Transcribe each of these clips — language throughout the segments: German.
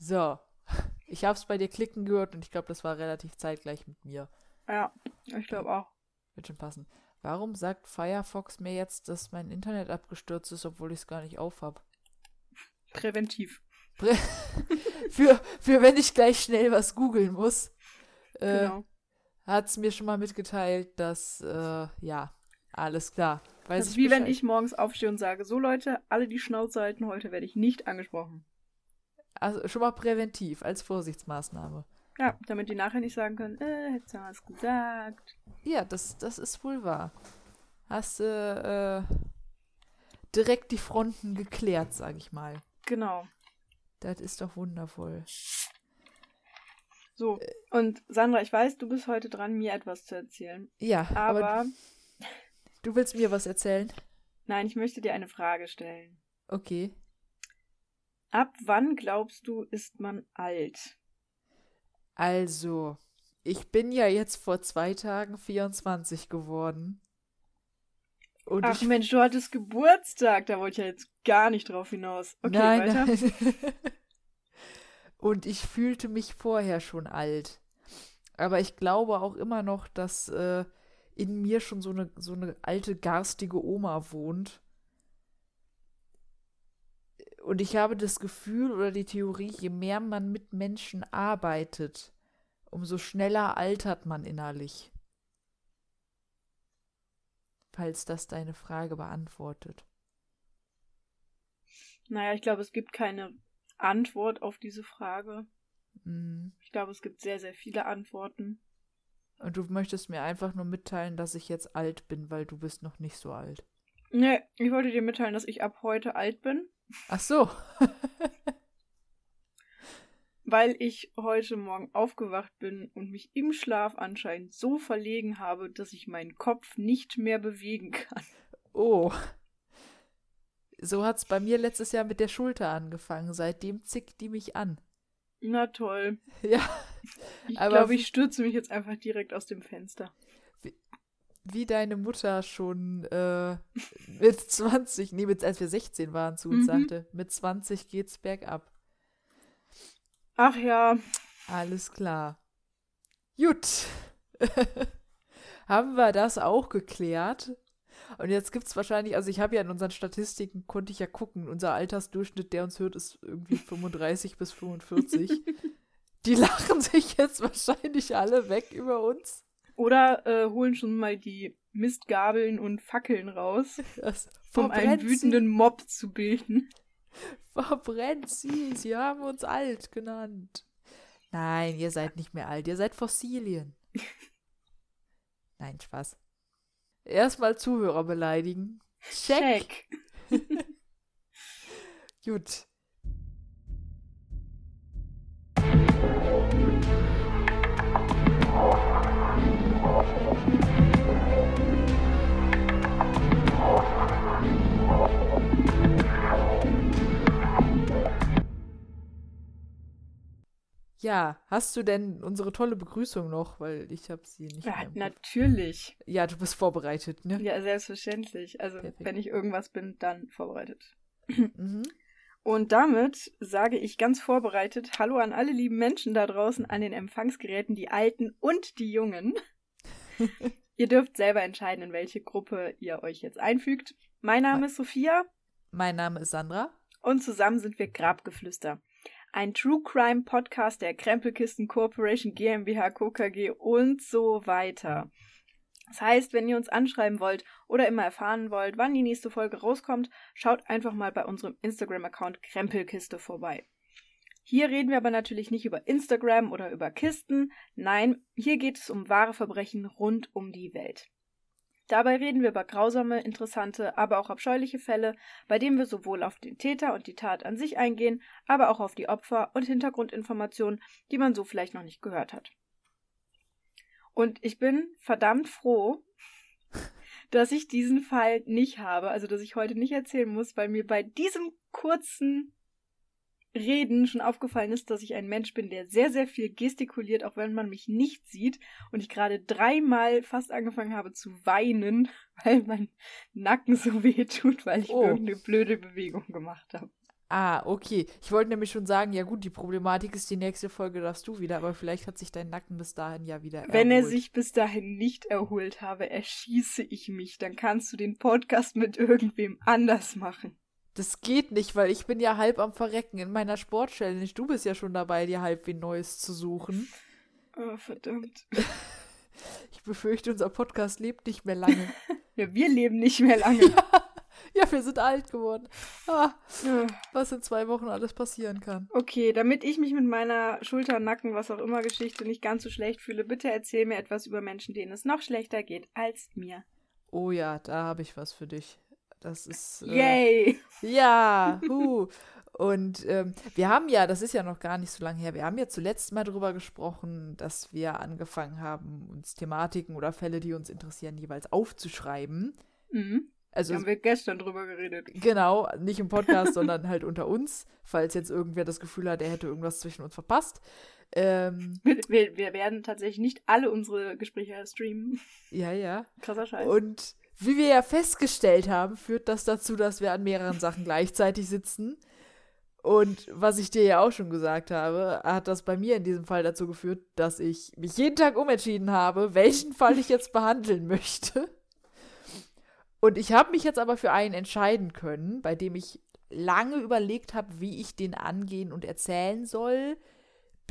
So. Ich habe es bei dir klicken gehört und ich glaube, das war relativ zeitgleich mit mir. Ja, ich glaube auch. Wird schon passen. Warum sagt Firefox mir jetzt, dass mein Internet abgestürzt ist, obwohl ich es gar nicht aufhab? Präventiv. Prä für, für wenn ich gleich schnell was googeln muss, äh, Genau. hat es mir schon mal mitgeteilt, dass, äh, ja, alles klar. Weiß Das ist ich wie wenn Bescheid. ich morgens aufstehe und sage, so Leute, alle die Schnauze halten, heute werde ich nicht angesprochen. Also schon mal präventiv, als Vorsichtsmaßnahme. Ja, damit die nachher nicht sagen können, äh, hättest du mal was gesagt. Ja, das, das ist wohl wahr. Hast du äh, direkt die Fronten geklärt, sag ich mal. Genau. Das ist doch wundervoll. So, und Sandra, ich weiß, du bist heute dran, mir etwas zu erzählen. Ja, aber, Aber, du willst mir was erzählen? nein, ich möchte dir eine Frage stellen. Okay. Ab wann glaubst du, ist man alt? Also, ich bin ja jetzt vor zwei Tagen 24 geworden. Und Ach ich Mensch, du hattest Geburtstag, da wollte ich ja jetzt gar nicht drauf hinaus. Okay, nein, weiter. nein. Und ich fühlte mich vorher schon alt. Aber ich glaube auch immer noch, dass äh, in mir schon so eine, so eine alte, garstige Oma wohnt. Und ich habe das Gefühl oder die Theorie, je mehr man mit Menschen arbeitet, umso schneller altert man innerlich. Falls das deine Frage beantwortet. Naja, ich glaube, es gibt keine Antwort auf diese Frage. Mhm. Ich glaube, es gibt sehr, sehr viele Antworten. Und du möchtest mir einfach nur mitteilen, dass ich jetzt alt bin, weil du bist noch nicht so alt. Nee, ich wollte dir mitteilen, dass ich ab heute alt bin, Ach so. weil ich heute Morgen aufgewacht bin und mich im Schlaf anscheinend so verlegen habe, dass ich meinen Kopf nicht mehr bewegen kann. Oh. So hat's bei mir letztes Jahr mit der Schulter angefangen. Seitdem zickt die mich an. Na toll. Ja. Ich Aber glaube, ich stürze mich jetzt einfach direkt aus dem Fenster. Wie deine Mutter schon äh, mit 20, nee, mit, als wir 16 waren, zu uns Mhm. sagte, mit 20 geht's bergab. Ach ja, Alles klar. Gut. Haben wir das auch geklärt? Und jetzt gibt's wahrscheinlich, also ich habe ja in unseren Statistiken, konnte ich ja gucken, unser Altersdurchschnitt, der uns hört, ist irgendwie 35 bis 45. Die lachen sich jetzt wahrscheinlich alle weg über uns. Oder äh, holen schon mal die Mistgabeln und Fackeln raus, Das um einen wütenden Mob zu bilden. Verbrennt sie, sie haben uns alt genannt. Nein, ihr seid nicht mehr alt, ihr seid Fossilien. Nein, Spaß. Erstmal Zuhörer beleidigen. Check. Check. Gut. Ja, hast du denn unsere tolle Begrüßung noch? Weil ich habe sie nicht Ja, natürlich. Ja, du bist vorbereitet, ne? Ja, selbstverständlich. Also, Perfekt. wenn ich irgendwas bin, dann vorbereitet. Mhm. Und damit sage ich ganz vorbereitet Hallo an alle lieben Menschen da draußen an den Empfangsgeräten, die Alten und die Jungen. ihr dürft selber entscheiden, in welche Gruppe ihr euch jetzt einfügt. Mein Name ist Sophia Mein Name ist Sandra. und zusammen sind wir Grabgeflüster. Ein True Crime Podcast der Krempelkisten Corporation GmbH Co. Und so weiter. Das heißt, wenn ihr uns anschreiben wollt oder immer erfahren wollt, wann die nächste Folge rauskommt, schaut einfach mal bei unserem Instagram-Account Krempelkiste vorbei. Hier reden wir aber natürlich nicht über Instagram oder über Kisten. Nein, hier geht es um wahre Verbrechen rund um die Welt. Dabei reden wir über grausame, interessante, aber auch abscheuliche Fälle, bei denen wir sowohl auf den Täter und die Tat an sich eingehen, aber auch auf die Opfer und Hintergrundinformationen, die man so vielleicht noch nicht gehört hat. Und ich bin verdammt froh, dass ich diesen Fall nicht habe, also dass ich heute nicht erzählen muss, weil mir bei diesem kurzen Reden schon aufgefallen ist, dass ich ein Mensch bin, der sehr, sehr viel gestikuliert, auch wenn man mich nicht sieht. Und ich gerade dreimal fast angefangen habe zu weinen, weil mein Nacken so weh tut, weil ich Oh. irgendeine blöde Bewegung gemacht habe. Ah, okay. Ich wollte nämlich schon sagen, ja gut, die Problematik ist, die nächste Folge darfst du wieder, aber vielleicht hat sich dein Nacken bis dahin ja wieder erholt. Wenn er sich bis dahin nicht erholt habe, erschieße ich mich. Dann kannst du den Podcast mit irgendwem anders machen. Das geht nicht, weil ich bin ja halb am Verrecken in meiner Sportchallenge. Du bist ja schon dabei, dir halb wie Neues zu suchen. Oh, verdammt. Ich befürchte, unser Podcast lebt nicht mehr lange. ja, wir leben nicht mehr lange. ja, wir sind alt geworden. Ah, was in zwei Wochen alles passieren kann. Okay, damit ich mich mit meiner Schulter, Nacken, was auch immer Geschichte nicht ganz so schlecht fühle, bitte erzähl mir etwas über Menschen, denen es noch schlechter geht als mir. Oh ja, da habe ich was für dich. Das ist. Äh, Yay! Ja, hu. Und ähm, wir haben ja, das ist ja noch gar nicht so lange her, wir haben ja zuletzt mal darüber gesprochen, dass wir angefangen haben, uns Thematiken oder Fälle, die uns interessieren, jeweils aufzuschreiben. Mhm. Also, haben wir gestern drüber geredet. Genau, nicht im Podcast, sondern halt unter uns, falls jetzt irgendwer das Gefühl hat, er hätte irgendwas zwischen uns verpasst. Ähm, wir, wir, werden tatsächlich nicht alle unsere Gespräche streamen. Ja, ja. Krasser Scheiß. Und wie wir ja festgestellt haben, führt das dazu, dass wir an mehreren Sachen gleichzeitig sitzen. Und was ich dir ja auch schon gesagt habe, hat das bei mir in diesem Fall dazu geführt, dass ich mich jeden Tag umentschieden habe, welchen Fall ich jetzt behandeln möchte. Und ich habe mich jetzt aber für einen entscheiden können, bei dem ich lange überlegt habe, wie ich den angehen und erzählen soll,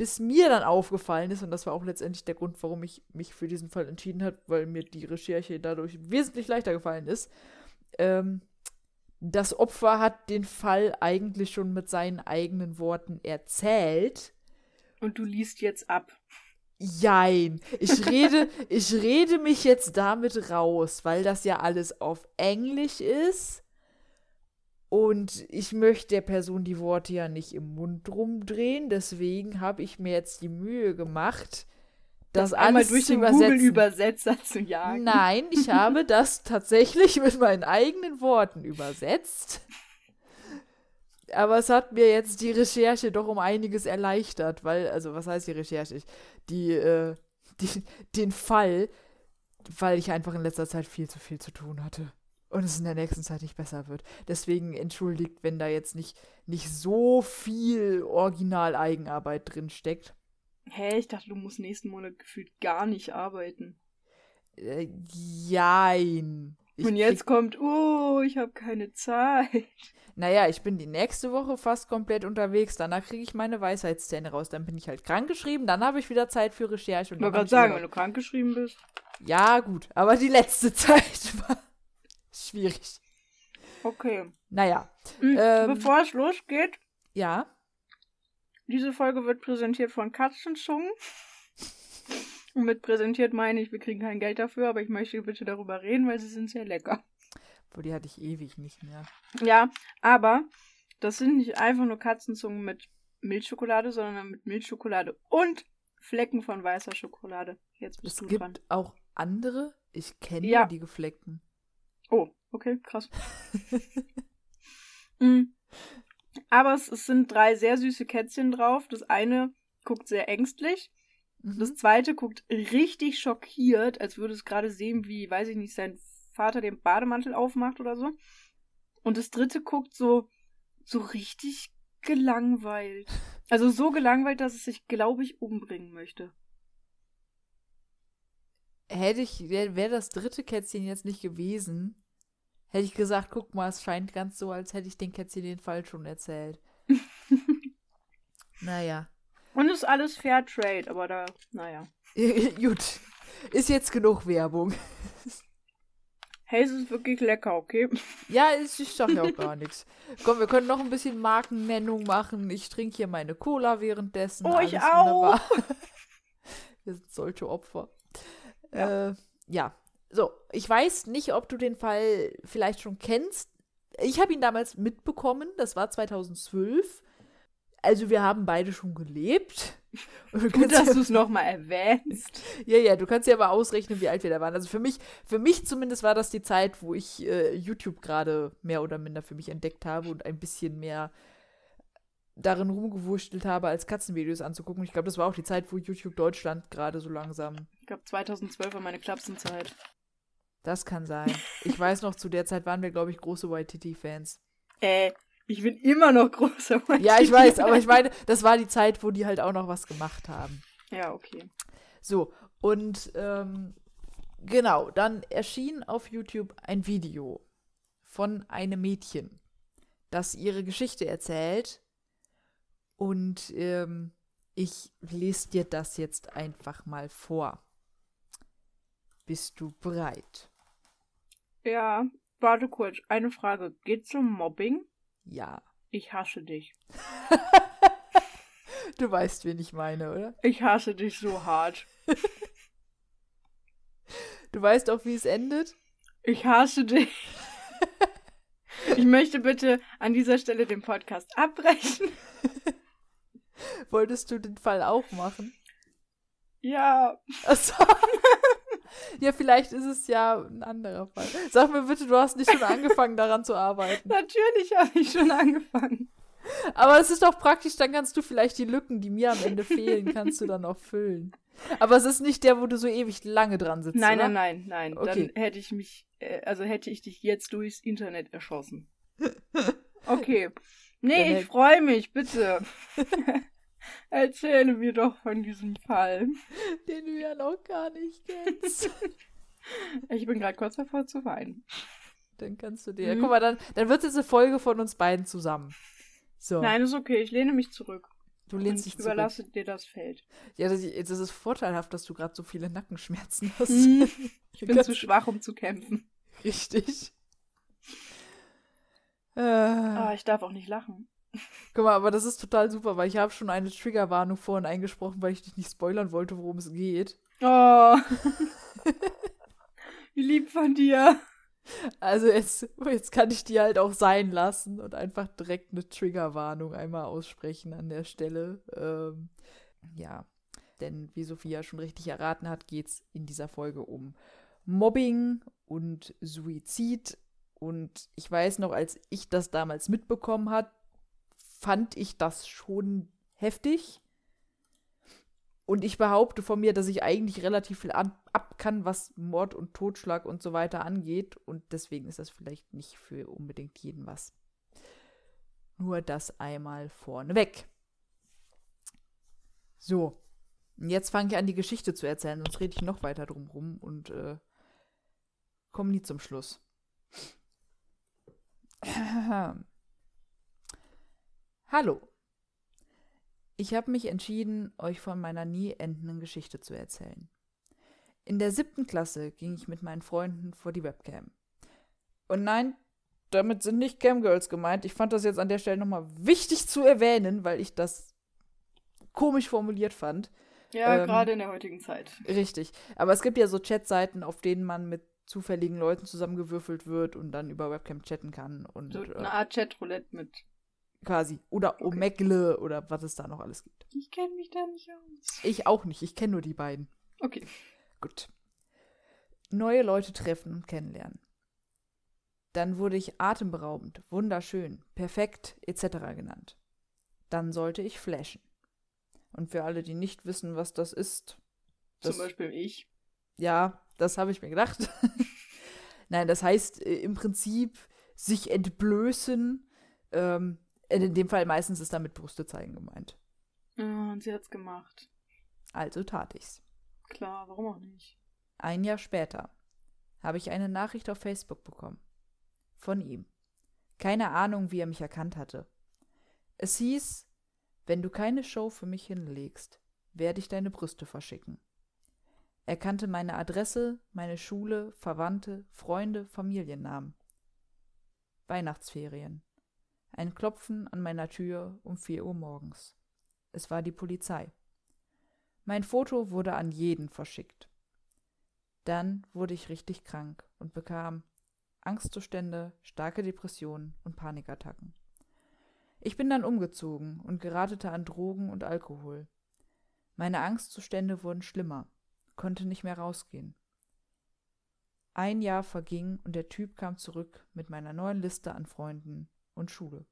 bis mir dann aufgefallen ist, und das war auch letztendlich der Grund, warum ich mich für diesen Fall entschieden habe, weil mir die Recherche dadurch wesentlich leichter gefallen ist. Ähm, das Opfer hat den Fall eigentlich schon mit seinen eigenen Worten erzählt. Und du liest jetzt ab. Jein. Ich rede, ich rede mich jetzt damit raus, weil das ja alles auf Englisch ist. Und ich möchte der Person die Worte ja nicht im Mund rumdrehen. Deswegen habe ich mir jetzt die Mühe gemacht, das, das alles durch den. Google-Übersetzer zu jagen. Nein, ich habe das tatsächlich mit meinen eigenen Worten übersetzt aber es hat mir jetzt die Recherche doch um einiges erleichtert, weil, also was heißt die Recherche? Die, äh, die, den Fall, weil ich einfach in letzter Zeit viel zu viel zu tun hatte. Und es in der nächsten Zeit nicht besser wird. Deswegen entschuldigt, wenn da jetzt nicht, nicht so viel Original-Eigenarbeit drin steckt. Hä, ich dachte, du musst nächsten Monat gefühlt gar nicht arbeiten. Äh, jein. Ich Und jetzt kommt, oh, ich habe keine Zeit. Naja, ich bin die nächste Woche fast komplett unterwegs. Danach kriege ich meine Weisheitszähne raus. Dann bin ich halt krankgeschrieben. Dann habe ich wieder Zeit für Recherche. ich wollte gerade sagen, wenn du krankgeschrieben bist. Ja, gut. Aber die letzte Zeit war schwierig. Okay. Naja. Mhm, ähm, bevor es losgeht. Ja. Diese Folge wird präsentiert von Katzenzungen. Und mit präsentiert meine ich, wir kriegen kein Geld dafür, aber ich möchte bitte darüber reden, weil sie sind sehr lecker. Boah, die hatte ich ewig nicht mehr. Ja, aber das sind nicht einfach nur Katzenzungen mit Milchschokolade, sondern mit Milchschokolade und Flecken von weißer Schokolade. Jetzt bist es du gibt dran. auch andere. Ich kenne ja. die gefleckten. Okay, krass. mhm. Aber es, es, sind drei sehr süße Kätzchen drauf. Das eine guckt sehr ängstlich. Mhm. Das zweite guckt richtig schockiert, als würde es gerade sehen, wie, weiß ich nicht, sein Vater den Bademantel aufmacht oder so. Und das dritte guckt so, so richtig gelangweilt. Also so gelangweilt, dass es sich, glaube ich, umbringen möchte. Hätte ich, wäre wär das dritte Kätzchen jetzt nicht gewesen, hätte ich gesagt, guck mal, es scheint ganz so, als hätte ich den Kätzchen den Fall schon erzählt. naja. Und ist alles Fair Trade, aber da, naja. Gut. Ist jetzt genug Werbung. Hey, es ist wirklich lecker, okay? Ja, ich sag ja auch gar nichts. Komm, wir können noch ein bisschen Markennennung machen. Ich trinke hier meine Cola währenddessen. Oh, ich auch. wir sind solche Opfer. Ja. Äh, ja. So, ich weiß nicht, ob du den Fall vielleicht schon kennst. Ich habe ihn damals mitbekommen. Das war 2012. Also wir haben beide schon gelebt. Gut, dass du es nochmal erwähnst. ja, ja, du kannst ja aber ausrechnen, wie alt wir da waren. Also für mich, für mich zumindest war das die Zeit, wo ich äh, YouTube gerade mehr oder minder für mich entdeckt habe und ein bisschen mehr darin rumgewurschtelt habe, als Katzenvideos anzugucken. Ich glaube, das war auch die Zeit, wo YouTube Deutschland gerade so langsam. Ich glaube, 2012 war meine Klapsenzeit. Das kann sein. Ich weiß noch, zu der Zeit waren wir, glaube ich, große Waititi-Fans. Äh, Ich bin immer noch großer YTV. Ja, ich weiß, aber ich meine, das war die Zeit, wo die halt auch noch was gemacht haben. Ja, okay. So, und ähm, genau, dann erschien auf YouTube ein Video von einem Mädchen, das ihre Geschichte erzählt. Und ähm, ich lese dir das jetzt einfach mal vor. Bist du bereit? Ja, warte kurz. Eine Frage. Geht's um Mobbing? Ja. Ich hasse dich. Du weißt, wen ich meine, oder? Ich hasse dich so hart. Du weißt auch, wie es endet? Ich hasse dich. Ich möchte bitte an dieser Stelle den Podcast abbrechen. Wolltest du den Fall auch machen? Ja, Achso. Ja, vielleicht ist es ja ein anderer Fall. Sag mir bitte, du hast nicht schon angefangen, daran zu arbeiten. natürlich habe ich schon angefangen. Aber es ist doch praktisch, dann kannst du vielleicht die Lücken, die mir am Ende fehlen, kannst du dann auch füllen. Aber es ist nicht der, wo du so ewig lange dran sitzt, Nein, oder? nein, nein, nein. Okay. Dann hätte ich mich, äh, also hätte ich dich jetzt durchs Internet erschossen. Okay. Nee, ich freue mich, bitte. Erzähle mir doch von diesem Fall. Den du ja noch gar nicht kennst. Ich bin gerade kurz davor zu weinen. dann kannst du dir. Mhm. Guck mal, dann, dann wird es jetzt eine Folge von uns beiden zusammen. So. Nein, ist okay, ich lehne mich zurück. du lehnst ich dich zurück. überlasse dir das Feld. Ja, das, das ist vorteilhaft, dass du gerade so viele Nackenschmerzen hast. Hm, Ich bin zu schwach, um zu kämpfen. Richtig. Äh, Ah, ich darf auch nicht lachen. Guck mal, aber das ist total super, weil ich habe schon eine Triggerwarnung vorhin eingesprochen, weil ich dich nicht spoilern wollte, worum es geht. Oh. Wie lieb von dir. Also jetzt, jetzt kann ich die halt auch sein lassen und einfach direkt eine Triggerwarnung einmal aussprechen an der Stelle. Ähm, ja, denn wie Sophia schon richtig erraten hat, geht es in dieser Folge um Mobbing und Suizid. Und ich weiß noch, als ich das damals mitbekommen hat, fand ich das schon heftig. Und ich behaupte von mir, dass ich eigentlich relativ viel an, ab kann, was Mord und Totschlag und so weiter angeht. Und deswegen ist das vielleicht nicht für unbedingt jeden was. Nur das einmal vorneweg. So. Jetzt fange ich an, die Geschichte zu erzählen, sonst rede ich noch weiter drum rum und äh, komme nie zum Schluss. Hallo. Ich habe mich entschieden, euch von meiner nie endenden Geschichte zu erzählen. In der siebten Klasse ging ich mit meinen Freunden vor die Webcam. Und nein, damit sind nicht Camgirls gemeint. Ich fand das jetzt an der Stelle nochmal wichtig zu erwähnen, weil ich das komisch formuliert fand. Ja, Ähm, gerade in der heutigen Zeit. Richtig. Aber es gibt ja so Chatseiten, auf denen man mit zufälligen Leuten zusammengewürfelt wird und dann über Webcam chatten kann und So äh, eine Art Chatroulette mit. Quasi. Oder Okay. Omegle oder was es da noch alles gibt. Ich kenne mich da nicht aus. Ich auch nicht. Ich kenne nur die beiden. Okay. Gut. Neue Leute treffen und kennenlernen. Dann wurde ich atemberaubend, wunderschön, perfekt etc. genannt. Dann sollte ich flashen. Und für alle, die nicht wissen, was das ist, das, Zum Beispiel ich. ja, das habe ich mir gedacht. Nein, das heißt äh, im Prinzip sich entblößen. Ähm, in dem Fall meistens ist damit Brüste zeigen gemeint. Ah, und sie hat's gemacht. Also tat ich's. Klar, warum auch nicht? Ein Jahr später habe ich eine Nachricht auf Facebook bekommen. Von ihm. Keine Ahnung, wie er mich erkannt hatte. Es hieß, wenn du keine Show für mich hinlegst, werde ich deine Brüste verschicken. Er kannte meine Adresse, meine Schule, Verwandte, Freunde, Familiennamen. Weihnachtsferien. Ein Klopfen an meiner Tür um vier Uhr morgens. Es war die Polizei. Mein Foto wurde an jeden verschickt. Dann wurde ich richtig krank und bekam Angstzustände, starke Depressionen und Panikattacken. Ich bin dann umgezogen und geratete an Drogen und Alkohol. Meine Angstzustände wurden schlimmer, konnte nicht mehr rausgehen. Ein Jahr verging und der Typ kam zurück mit meiner neuen Liste an Freunden und Schule.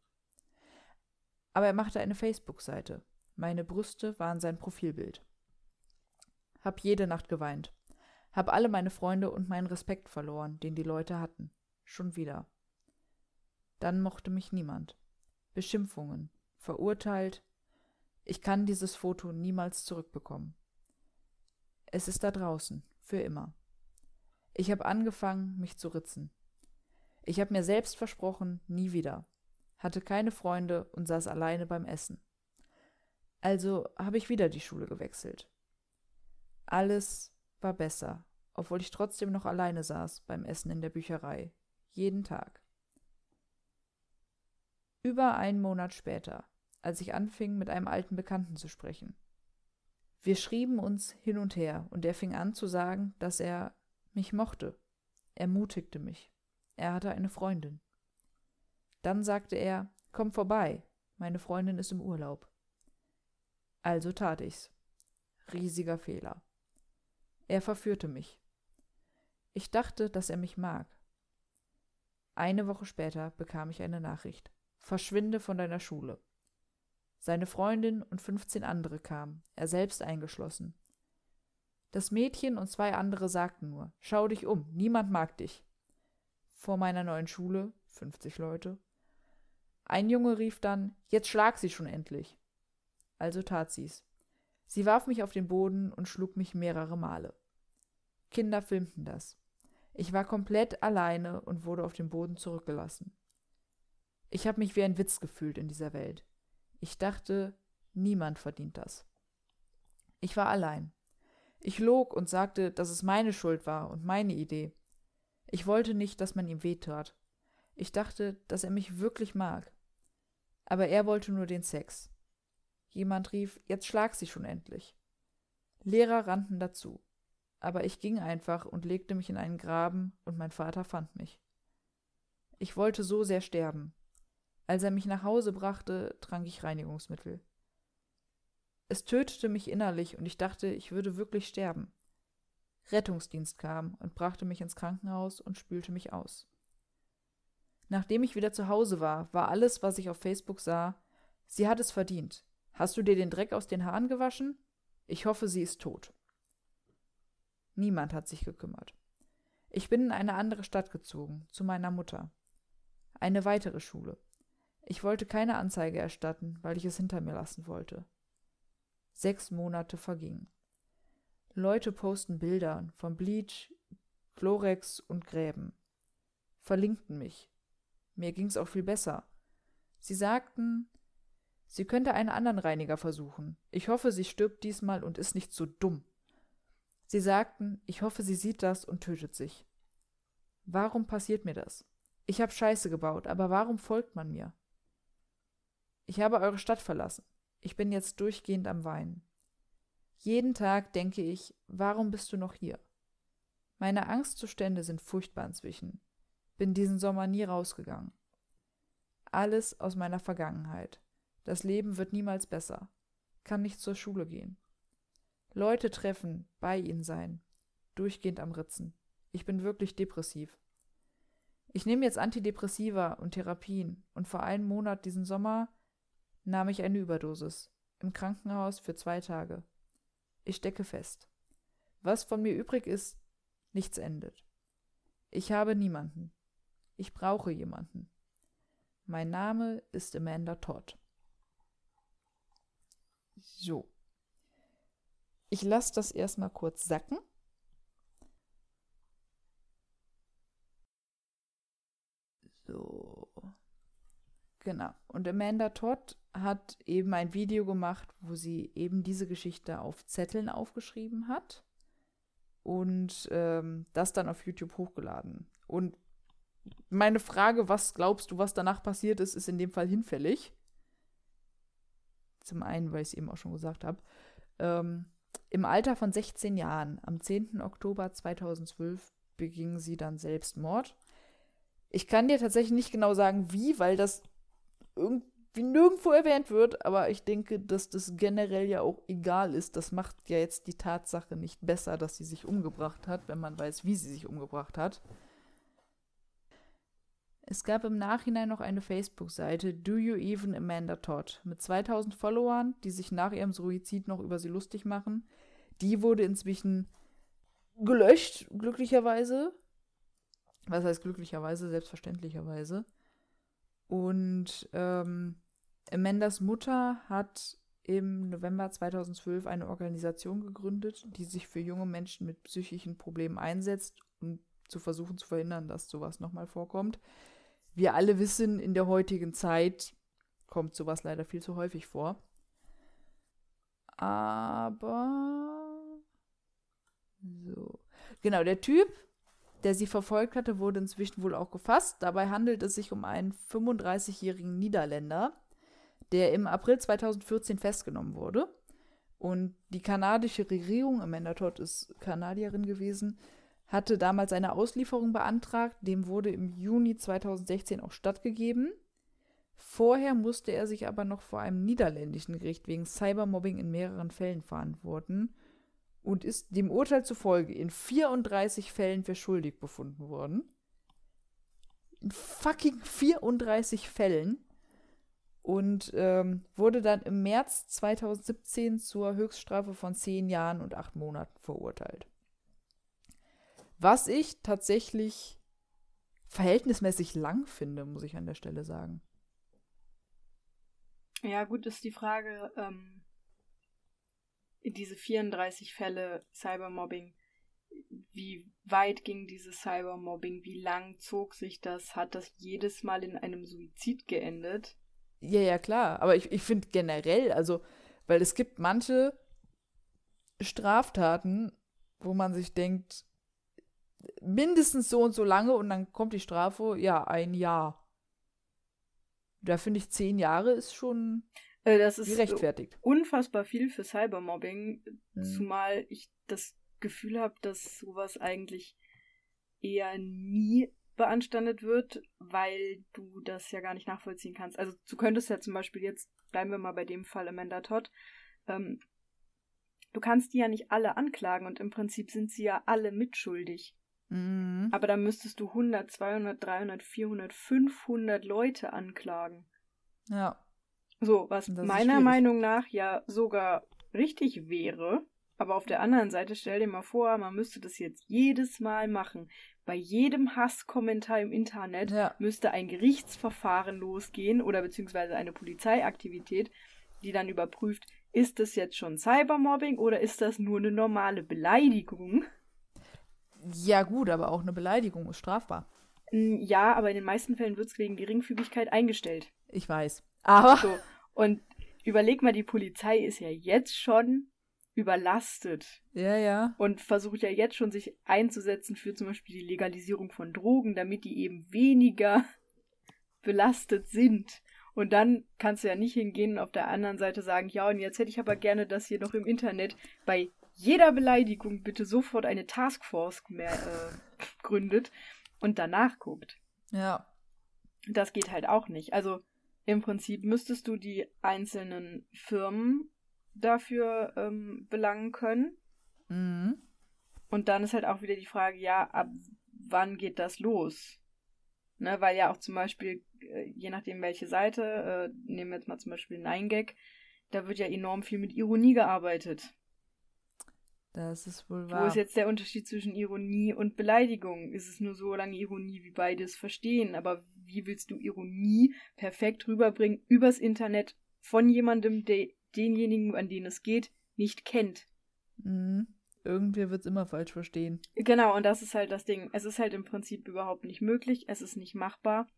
Aber er machte eine Facebook-Seite. Meine Brüste waren sein Profilbild. Hab jede Nacht geweint. Hab alle meine Freunde und meinen Respekt verloren, den die Leute hatten. Schon wieder. Dann mochte mich niemand. Beschimpfungen, verurteilt. Ich kann dieses Foto niemals zurückbekommen. Es ist da draußen, für immer. Ich habe angefangen, mich zu ritzen. Ich habe mir selbst versprochen, nie wieder. Hatte keine Freunde und saß alleine beim Essen. Also habe ich wieder die Schule gewechselt. Alles war besser, obwohl ich trotzdem noch alleine saß beim Essen in der Bücherei. Jeden Tag. Über einen Monat später, als ich anfing, mit einem alten Bekannten zu sprechen. Wir schrieben uns hin und her, und er fing an zu sagen, dass er mich mochte. Er mutigte mich. Er hatte eine Freundin. Dann sagte er, komm vorbei, meine Freundin ist im Urlaub. Also tat ich's. Riesiger Fehler. Er verführte mich. Ich dachte, dass er mich mag. Eine Woche später bekam ich eine Nachricht. Verschwinde von deiner Schule. Seine Freundin und 15 andere kamen, er selbst eingeschlossen. Das Mädchen und zwei andere sagten nur, schau dich um, niemand mag dich. Vor meiner neuen Schule, 50 Leute. Ein Junge rief dann, jetzt schlag sie schon endlich. Also tat sie's. Sie warf mich auf den Boden und schlug mich mehrere Male. Kinder filmten das. Ich war komplett alleine und wurde auf dem Boden zurückgelassen. Ich habe mich wie ein Witz gefühlt in dieser Welt. Ich dachte, niemand verdient das. Ich war allein. Ich log und sagte, dass es meine Schuld war und meine Idee. Ich wollte nicht, dass man ihm wehtat. Ich dachte, dass er mich wirklich mag. Aber er wollte nur den Sex. Jemand rief, jetzt schlag sie schon endlich. Lehrer rannten dazu. Aber ich ging einfach und legte mich in einen Graben, und mein Vater fand mich. Ich wollte so sehr sterben. Als er mich nach Hause brachte, trank ich Reinigungsmittel. Es tötete mich innerlich, und ich dachte, ich würde wirklich sterben. Rettungsdienst kam und brachte mich ins Krankenhaus und spülte mich aus. Nachdem ich wieder zu Hause war, war alles, was ich auf Facebook sah, sie hat es verdient. Hast du dir den Dreck aus den Haaren gewaschen? Ich hoffe, sie ist tot. Niemand hat sich gekümmert. Ich bin in eine andere Stadt gezogen, zu meiner Mutter. Eine weitere Schule. Ich wollte keine Anzeige erstatten, weil ich es hinter mir lassen wollte. Sechs Monate vergingen. Leute posten Bilder von Bleach, Chlorex und Gräben. Verlinkten mich. Mir ging's auch viel besser. Sie sagten, Sie könnte einen anderen Reiniger versuchen. Ich hoffe, sie stirbt diesmal und ist nicht so dumm. Sie sagten, ich hoffe, sie sieht das und tötet sich. Warum passiert mir das? Ich habe Scheiße gebaut, aber warum folgt man mir? Ich habe eure Stadt verlassen. Ich bin jetzt durchgehend am Weinen. Jeden Tag denke ich, warum bist du noch hier? Meine Angstzustände sind furchtbar inzwischen. Bin diesen Sommer nie rausgegangen. Alles aus meiner Vergangenheit. Das Leben wird niemals besser. Kann nicht zur Schule gehen. Leute treffen, bei ihnen sein. Durchgehend am Ritzen. Ich bin wirklich depressiv. Ich nehme jetzt Antidepressiva und Therapien und vor einem Monat diesen Sommer nahm ich eine Überdosis. Im Krankenhaus für zwei Tage. Ich stecke fest. Was von mir übrig ist, nichts endet. Ich habe niemanden. Ich brauche jemanden. Mein Name ist Amanda Todd. So. Ich lasse das erstmal kurz sacken. So. Genau. Und Amanda Todd hat eben ein Video gemacht, wo sie eben diese Geschichte auf Zetteln aufgeschrieben hat und ähm, das dann auf YouTube hochgeladen. Und meine Frage, was glaubst du, was danach passiert ist, ist in dem Fall hinfällig. Zum einen, weil ich es eben auch schon gesagt habe. Ähm, Im Alter von 16 Jahren, am 10. Oktober 2012, beging sie dann Selbstmord. Ich kann dir tatsächlich nicht genau sagen, wie, weil das irgendwie nirgendwo erwähnt wird, aber ich denke, dass das generell ja auch egal ist. Das macht ja jetzt die Tatsache nicht besser, dass sie sich umgebracht hat, wenn man weiß, wie sie sich umgebracht hat. Es gab im Nachhinein noch eine Facebook-Seite Do You Even Amanda Todd mit 2000 Followern, die sich nach ihrem Suizid noch über sie lustig machen. Die wurde inzwischen gelöscht, glücklicherweise. Was heißt glücklicherweise? Selbstverständlicherweise. Und ähm, Amandas Mutter hat im November 2012 eine Organisation gegründet, die sich für junge Menschen mit psychischen Problemen einsetzt, um zu versuchen zu verhindern, dass sowas nochmal vorkommt. Wir alle wissen, in der heutigen Zeit kommt sowas leider viel zu häufig vor. Aber so. Genau, der Typ, der sie verfolgt hatte, wurde inzwischen wohl auch gefasst. Dabei handelt es sich um einen 35-jährigen Niederländer, der im April 2014 festgenommen wurde. Und die kanadische Regierung, Amanda Todd ist Kanadierin gewesen, hatte damals eine Auslieferung beantragt. Dem wurde im Juni 2016 auch stattgegeben. Vorher musste er sich aber noch vor einem niederländischen Gericht wegen Cybermobbing in mehreren Fällen verantworten und ist dem Urteil zufolge in 34 Fällen für schuldig befunden worden. In fucking 34 Fällen. Und ähm, wurde dann im März 2017 zur Höchststrafe von 10 Jahren und 8 Monaten verurteilt. Was ich tatsächlich verhältnismäßig lang finde, muss ich an der Stelle sagen. Ja, gut, ist die Frage, ähm, diese 34 Fälle Cybermobbing, wie weit ging dieses Cybermobbing, wie lang zog sich das, hat das jedes Mal in einem Suizid geendet? Ja, ja, klar, aber ich, ich finde generell, also, weil es gibt manche Straftaten, wo man sich denkt, mindestens so und so lange und dann kommt die Strafe, ja, ein Jahr. Da finde ich, zehn Jahre ist schon das ist gerechtfertigt. unfassbar viel für Cybermobbing, mhm. zumal ich das Gefühl habe, dass sowas eigentlich eher nie beanstandet wird, weil du das ja gar nicht nachvollziehen kannst. Also du könntest ja zum Beispiel jetzt, bleiben wir mal bei dem Fall Amanda Todd, ähm, du kannst die ja nicht alle anklagen und im Prinzip sind sie ja alle mitschuldig. Mhm. Aber dann müsstest du 100, 200, 300, 400, 500 Leute anklagen. Ja. So, was meiner Meinung nach ja sogar richtig wäre. Aber auf der anderen Seite stell dir mal vor, man müsste das jetzt jedes Mal machen. Bei jedem Hasskommentar im Internet ja. müsste ein Gerichtsverfahren losgehen oder beziehungsweise eine Polizeiaktivität, die dann überprüft, ist das jetzt schon Cybermobbing oder ist das nur eine normale Beleidigung? Ja, gut, aber auch eine Beleidigung ist strafbar. Ja, aber in den meisten Fällen wird es wegen Geringfügigkeit eingestellt. Ich weiß. Aber. So. Und überleg mal, die Polizei ist ja jetzt schon überlastet. Ja, ja. Und versucht ja jetzt schon sich einzusetzen für zum Beispiel die Legalisierung von Drogen, damit die eben weniger belastet sind. Und dann kannst du ja nicht hingehen und auf der anderen Seite sagen, ja, und jetzt hätte ich aber gerne, dass hier noch im Internet bei jeder Beleidigung bitte sofort eine Taskforce mehr, äh, gründet und danach guckt. Ja. Das geht halt auch nicht. Also im Prinzip müsstest du die einzelnen Firmen dafür ähm, belangen können. Mhm. Und dann ist halt auch wieder die Frage, ja, ab wann geht das los? Ne, weil ja auch zum Beispiel, äh, je nachdem welche Seite, äh, nehmen wir jetzt mal zum Beispiel 9gag, da wird ja enorm viel mit Ironie gearbeitet. Das ist wohl wahr. Wo ist jetzt der Unterschied zwischen Ironie und Beleidigung? Ist es nur so lange Ironie, wie beide es verstehen? Aber wie willst du Ironie perfekt rüberbringen übers Internet von jemandem, der denjenigen, an den es geht, nicht kennt? Mhm. Irgendwer wird es immer falsch verstehen. Genau, und das ist halt das Ding. Es ist halt im Prinzip überhaupt nicht möglich, es ist nicht machbar.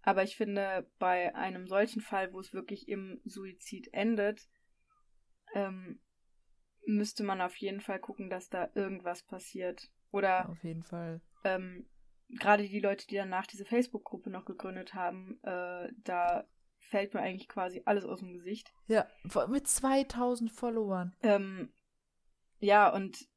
Aber ich finde, bei einem solchen Fall, wo es wirklich im Suizid endet, ähm, müsste man auf jeden Fall gucken, dass da irgendwas passiert. Oder auf jeden Fall. Ähm, gerade die Leute, die danach diese Facebook-Gruppe noch gegründet haben, äh, da fällt mir eigentlich quasi alles aus dem Gesicht. Ja, mit 2000 Followern. Ähm, ja, und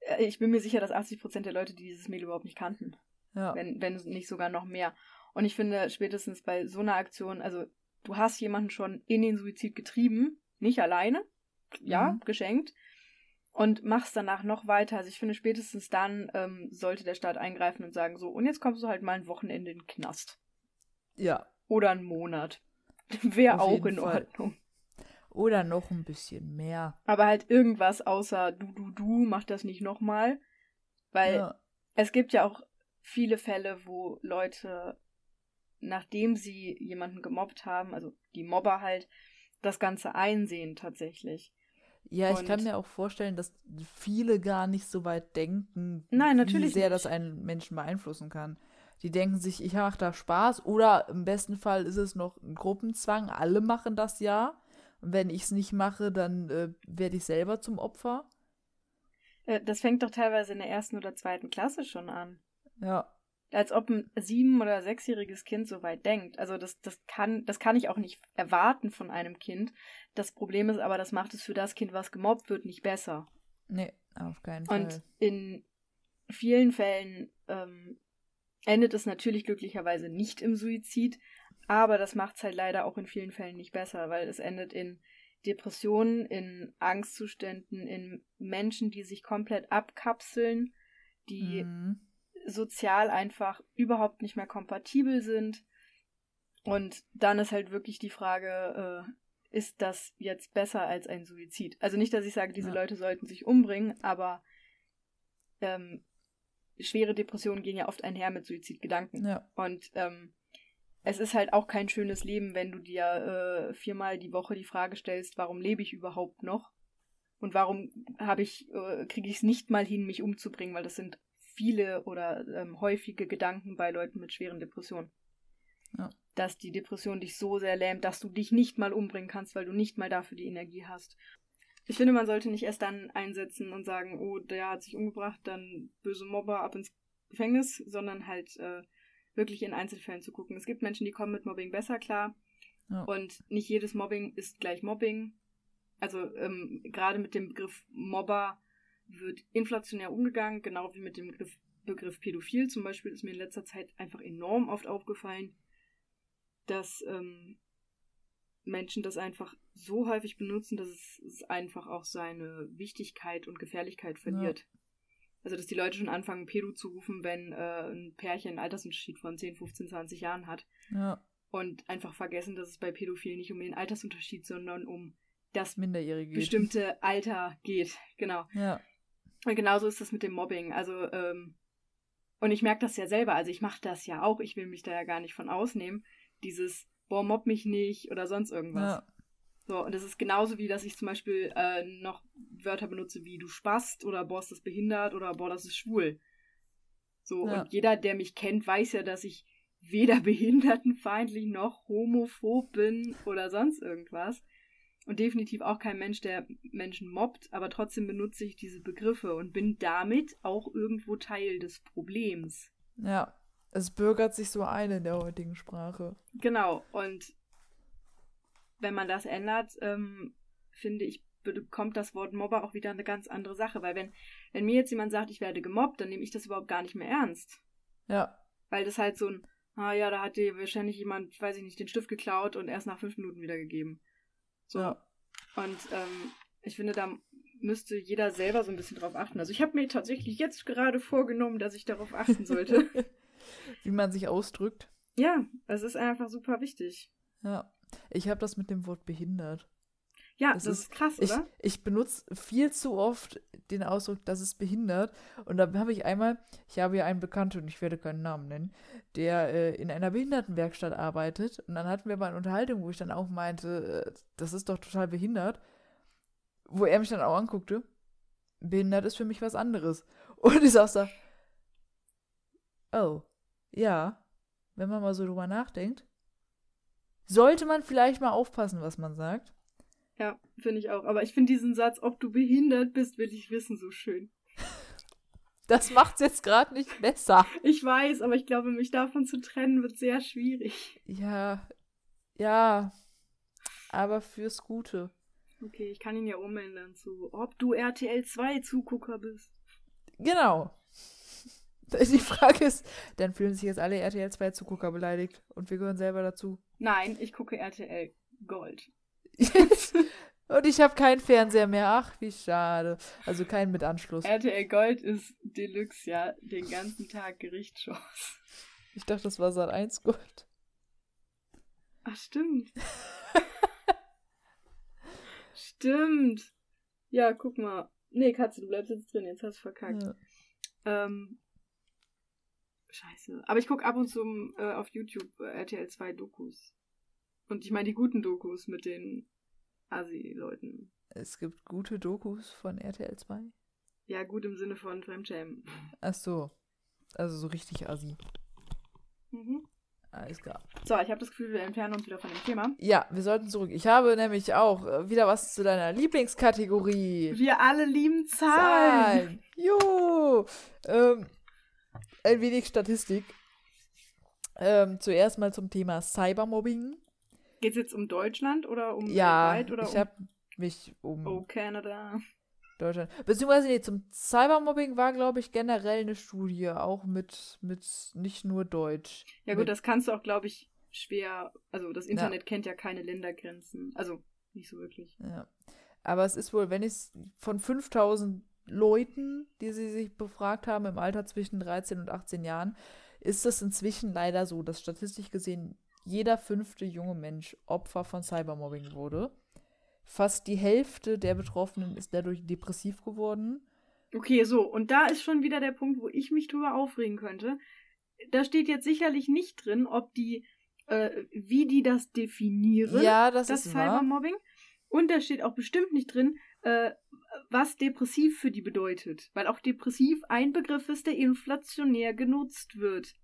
äh, ich bin mir sicher, dass 80% der Leute, die dieses Mail überhaupt nicht kannten. Ja. Wenn, wenn nicht sogar noch mehr. Und ich finde, spätestens bei so einer Aktion, also du hast jemanden schon in den Suizid getrieben, nicht alleine, ja, mhm. geschenkt, und machst danach noch weiter. Also ich finde, spätestens dann ähm, sollte der Staat eingreifen und sagen, so, und jetzt kommst du halt mal ein Wochenende in den Knast. Ja. Oder einen Monat. Wäre auch in Fall. Ordnung. Oder noch ein bisschen mehr. Aber halt irgendwas außer du, du, du, mach das nicht nochmal. Weil ja. es gibt ja auch viele Fälle, wo Leute nachdem sie jemanden gemobbt haben, also die Mobber halt, das Ganze einsehen tatsächlich. Ja, ich kann mir auch vorstellen, dass viele gar nicht so weit denken, Nein, natürlich wie sehr nicht. das einen Menschen beeinflussen kann. Die denken sich, ich mache da Spaß oder im besten Fall ist es noch ein Gruppenzwang, alle machen das ja. Und wenn ich es nicht mache, dann äh, werde ich selber zum Opfer. Äh, Das fängt doch teilweise in der ersten oder zweiten Klasse schon an. Ja, Als ob ein sieben- oder sechsjähriges Kind so weit denkt. Also das, das, kann, das kann ich auch nicht erwarten von einem Kind. Das Problem ist aber, das macht es für das Kind, was gemobbt wird, nicht besser. nee, auf keinen Und Fall. in vielen Fällen ähm, endet es natürlich glücklicherweise nicht im Suizid, aber das macht es halt leider auch in vielen Fällen nicht besser, weil es endet in Depressionen, in Angstzuständen, in Menschen, die sich komplett abkapseln, die Mhm. Sozial einfach überhaupt nicht mehr kompatibel sind. Und dann ist halt wirklich die Frage, äh, ist das jetzt besser als ein Suizid? Also nicht, dass ich sage, diese Ja. Leute sollten sich umbringen, aber ähm, schwere Depressionen gehen ja oft einher mit Suizidgedanken. Ja, Und ähm, es ist halt auch kein schönes Leben, wenn du dir äh, viermal die Woche die Frage stellst, warum lebe ich überhaupt noch? Und warum habe ich, äh, kriege ich es nicht mal hin, mich umzubringen, weil das sind viele oder ähm, häufige Gedanken bei Leuten mit schweren Depressionen. Ja. Dass die Depression dich so sehr lähmt, dass du dich nicht mal umbringen kannst, weil du nicht mal dafür die Energie hast. Ich finde, man sollte nicht erst dann einsetzen und sagen, oh, der hat sich umgebracht, dann böse Mobber ab ins Gefängnis, sondern halt äh, wirklich in Einzelfällen zu gucken. Es gibt Menschen, die kommen mit Mobbing besser klar Ja. und nicht jedes Mobbing ist gleich Mobbing. Also ähm, gerade mit dem Begriff Mobber wird inflationär umgegangen, genau wie mit dem Begriff, Begriff Pädophil zum Beispiel ist mir in letzter Zeit einfach enorm oft aufgefallen, dass ähm, Menschen das einfach so häufig benutzen, dass es, es einfach auch seine Wichtigkeit und Gefährlichkeit verliert. Also, dass die Leute schon anfangen, Pedo zu rufen, wenn äh, ein Pärchen einen Altersunterschied von 10, 15, 20 Jahren hat ja, und einfach vergessen, dass es bei Pädophilen nicht um den Altersunterschied, sondern um das Minderjährige. geht. bestimmte Alter geht. Genau. Ja, Und genauso ist das mit dem Mobbing. Also, ähm, und ich merke das ja selber, also ich mache das ja auch, ich will mich da ja gar nicht von ausnehmen. Dieses, boah, mobb mich nicht oder sonst irgendwas. ja, So, und das ist genauso wie, dass ich zum Beispiel äh, noch Wörter benutze wie du spast oder boah, ist das behindert oder boah, das ist schwul. So, Ja. und jeder, der mich kennt, weiß ja, dass ich weder behindertenfeindlich noch homophob bin oder sonst irgendwas. Und definitiv auch kein Mensch, der Menschen mobbt, aber trotzdem benutze ich diese Begriffe und bin damit auch irgendwo Teil des Problems. ja. Es bürgert sich so ein in der heutigen Sprache. Genau, und wenn man das ändert, ähm, finde ich, bekommt das Wort Mobber auch wieder eine ganz andere Sache. Weil wenn, wenn mir jetzt jemand sagt, ich werde gemobbt, dann nehme ich das überhaupt gar nicht mehr ernst. Ja, Weil das halt so ein, ah ja, da hat dir wahrscheinlich jemand, weiß ich nicht, den Stift geklaut und erst nach fünf Minuten wiedergegeben. So. ja. Und ähm, ich finde, da müsste jeder selber so ein bisschen drauf achten. Also ich habe mir tatsächlich jetzt gerade vorgenommen, dass ich darauf achten sollte. Wie man sich ausdrückt. ja, es ist einfach super wichtig. Ja. Ich habe das mit dem Wort behindert. Ja, Das das, ist- krass, Ich, oder? ich benutze viel zu oft den Ausdruck, das ist behindert. Und da habe ich einmal, ich habe ja einen Bekannten, und ich werde keinen Namen nennen, der äh, in einer Behindertenwerkstatt arbeitet. Und dann hatten wir mal eine Unterhaltung, wo ich dann auch meinte, äh, das ist doch total behindert. Wo er mich dann auch anguckte, behindert ist für mich was anderes. Und ich saß da, oh, ja, wenn man mal so drüber nachdenkt, sollte man vielleicht mal aufpassen, was man sagt. Ja, finde ich auch. Aber ich finde diesen Satz, ob du behindert bist, will ich wissen, so schön. Das macht's jetzt gerade nicht besser. Ich weiß, aber ich glaube, mich davon zu trennen wird sehr schwierig. Ja, ja, aber fürs Gute. Okay, ich kann ihn ja umändern zu, ob du RTL 2 Zugucker bist. Genau. Die Frage ist, dann fühlen sich jetzt alle RTL 2 Zugucker beleidigt und wir gehören selber dazu. Nein, ich gucke RTL Gold. Und ich habe keinen Fernseher mehr. Ach, wie schade. Also keinen mit Anschluss. RTL Gold ist Deluxe, ja, den ganzen Tag Gerichtsshows. Ich dachte, das war Sat 1 Gold. Ach, stimmt. stimmt. Ja, guck mal. Nee, Katze, du bleibst jetzt drin, jetzt hast du verkackt. Ja. Ähm, Scheiße. Aber ich gucke ab und zu äh, auf YouTube äh, RTL 2 Dokus. Und ich meine die guten Dokus mit den Asi-Leuten. Es gibt gute Dokus von RTL 2? Ja, gut im Sinne von Fremdschämen. Ach so. Also so richtig Asi. Mhm. Alles klar. So, ich habe das Gefühl, wir entfernen uns wieder von dem Thema. Ja, wir sollten zurück. Ich habe nämlich auch äh, wieder was zu deiner Lieblingskategorie. Wir alle lieben Zahlen. Zahlen. Jo. Ähm, ein wenig Statistik. Ähm, zuerst mal zum Thema Cybermobbing. Geht es jetzt um Deutschland oder um Ja, weltweit oder ich um habe mich um Oh, Canada. Deutschland. Beziehungsweise, nee, zum Cybermobbing war, glaube ich, generell eine Studie, auch mit, mit nicht nur Deutsch. Ja gut, Mit- das kannst du auch, glaube ich, schwer. Also das Internet kennt ja keine Ländergrenzen. Also nicht so wirklich. Ja. Aber es ist wohl, wenn es von 5000 Leuten, die sie sich befragt haben im Alter zwischen 13 und 18 Jahren, ist es inzwischen leider so, dass statistisch gesehen jeder fünfte junge Mensch Opfer von Cybermobbing wurde. Fast die Hälfte der Betroffenen ist dadurch depressiv geworden. Okay, so, und da ist schon wieder der Punkt, wo ich mich drüber aufregen könnte. Da steht jetzt sicherlich nicht drin, ob die, äh, wie die das definieren, Ja, das, das. Cybermobbing. Und da steht auch bestimmt nicht drin, äh, was depressiv für die bedeutet. Weil auch depressiv ein Begriff ist, der inflationär genutzt wird.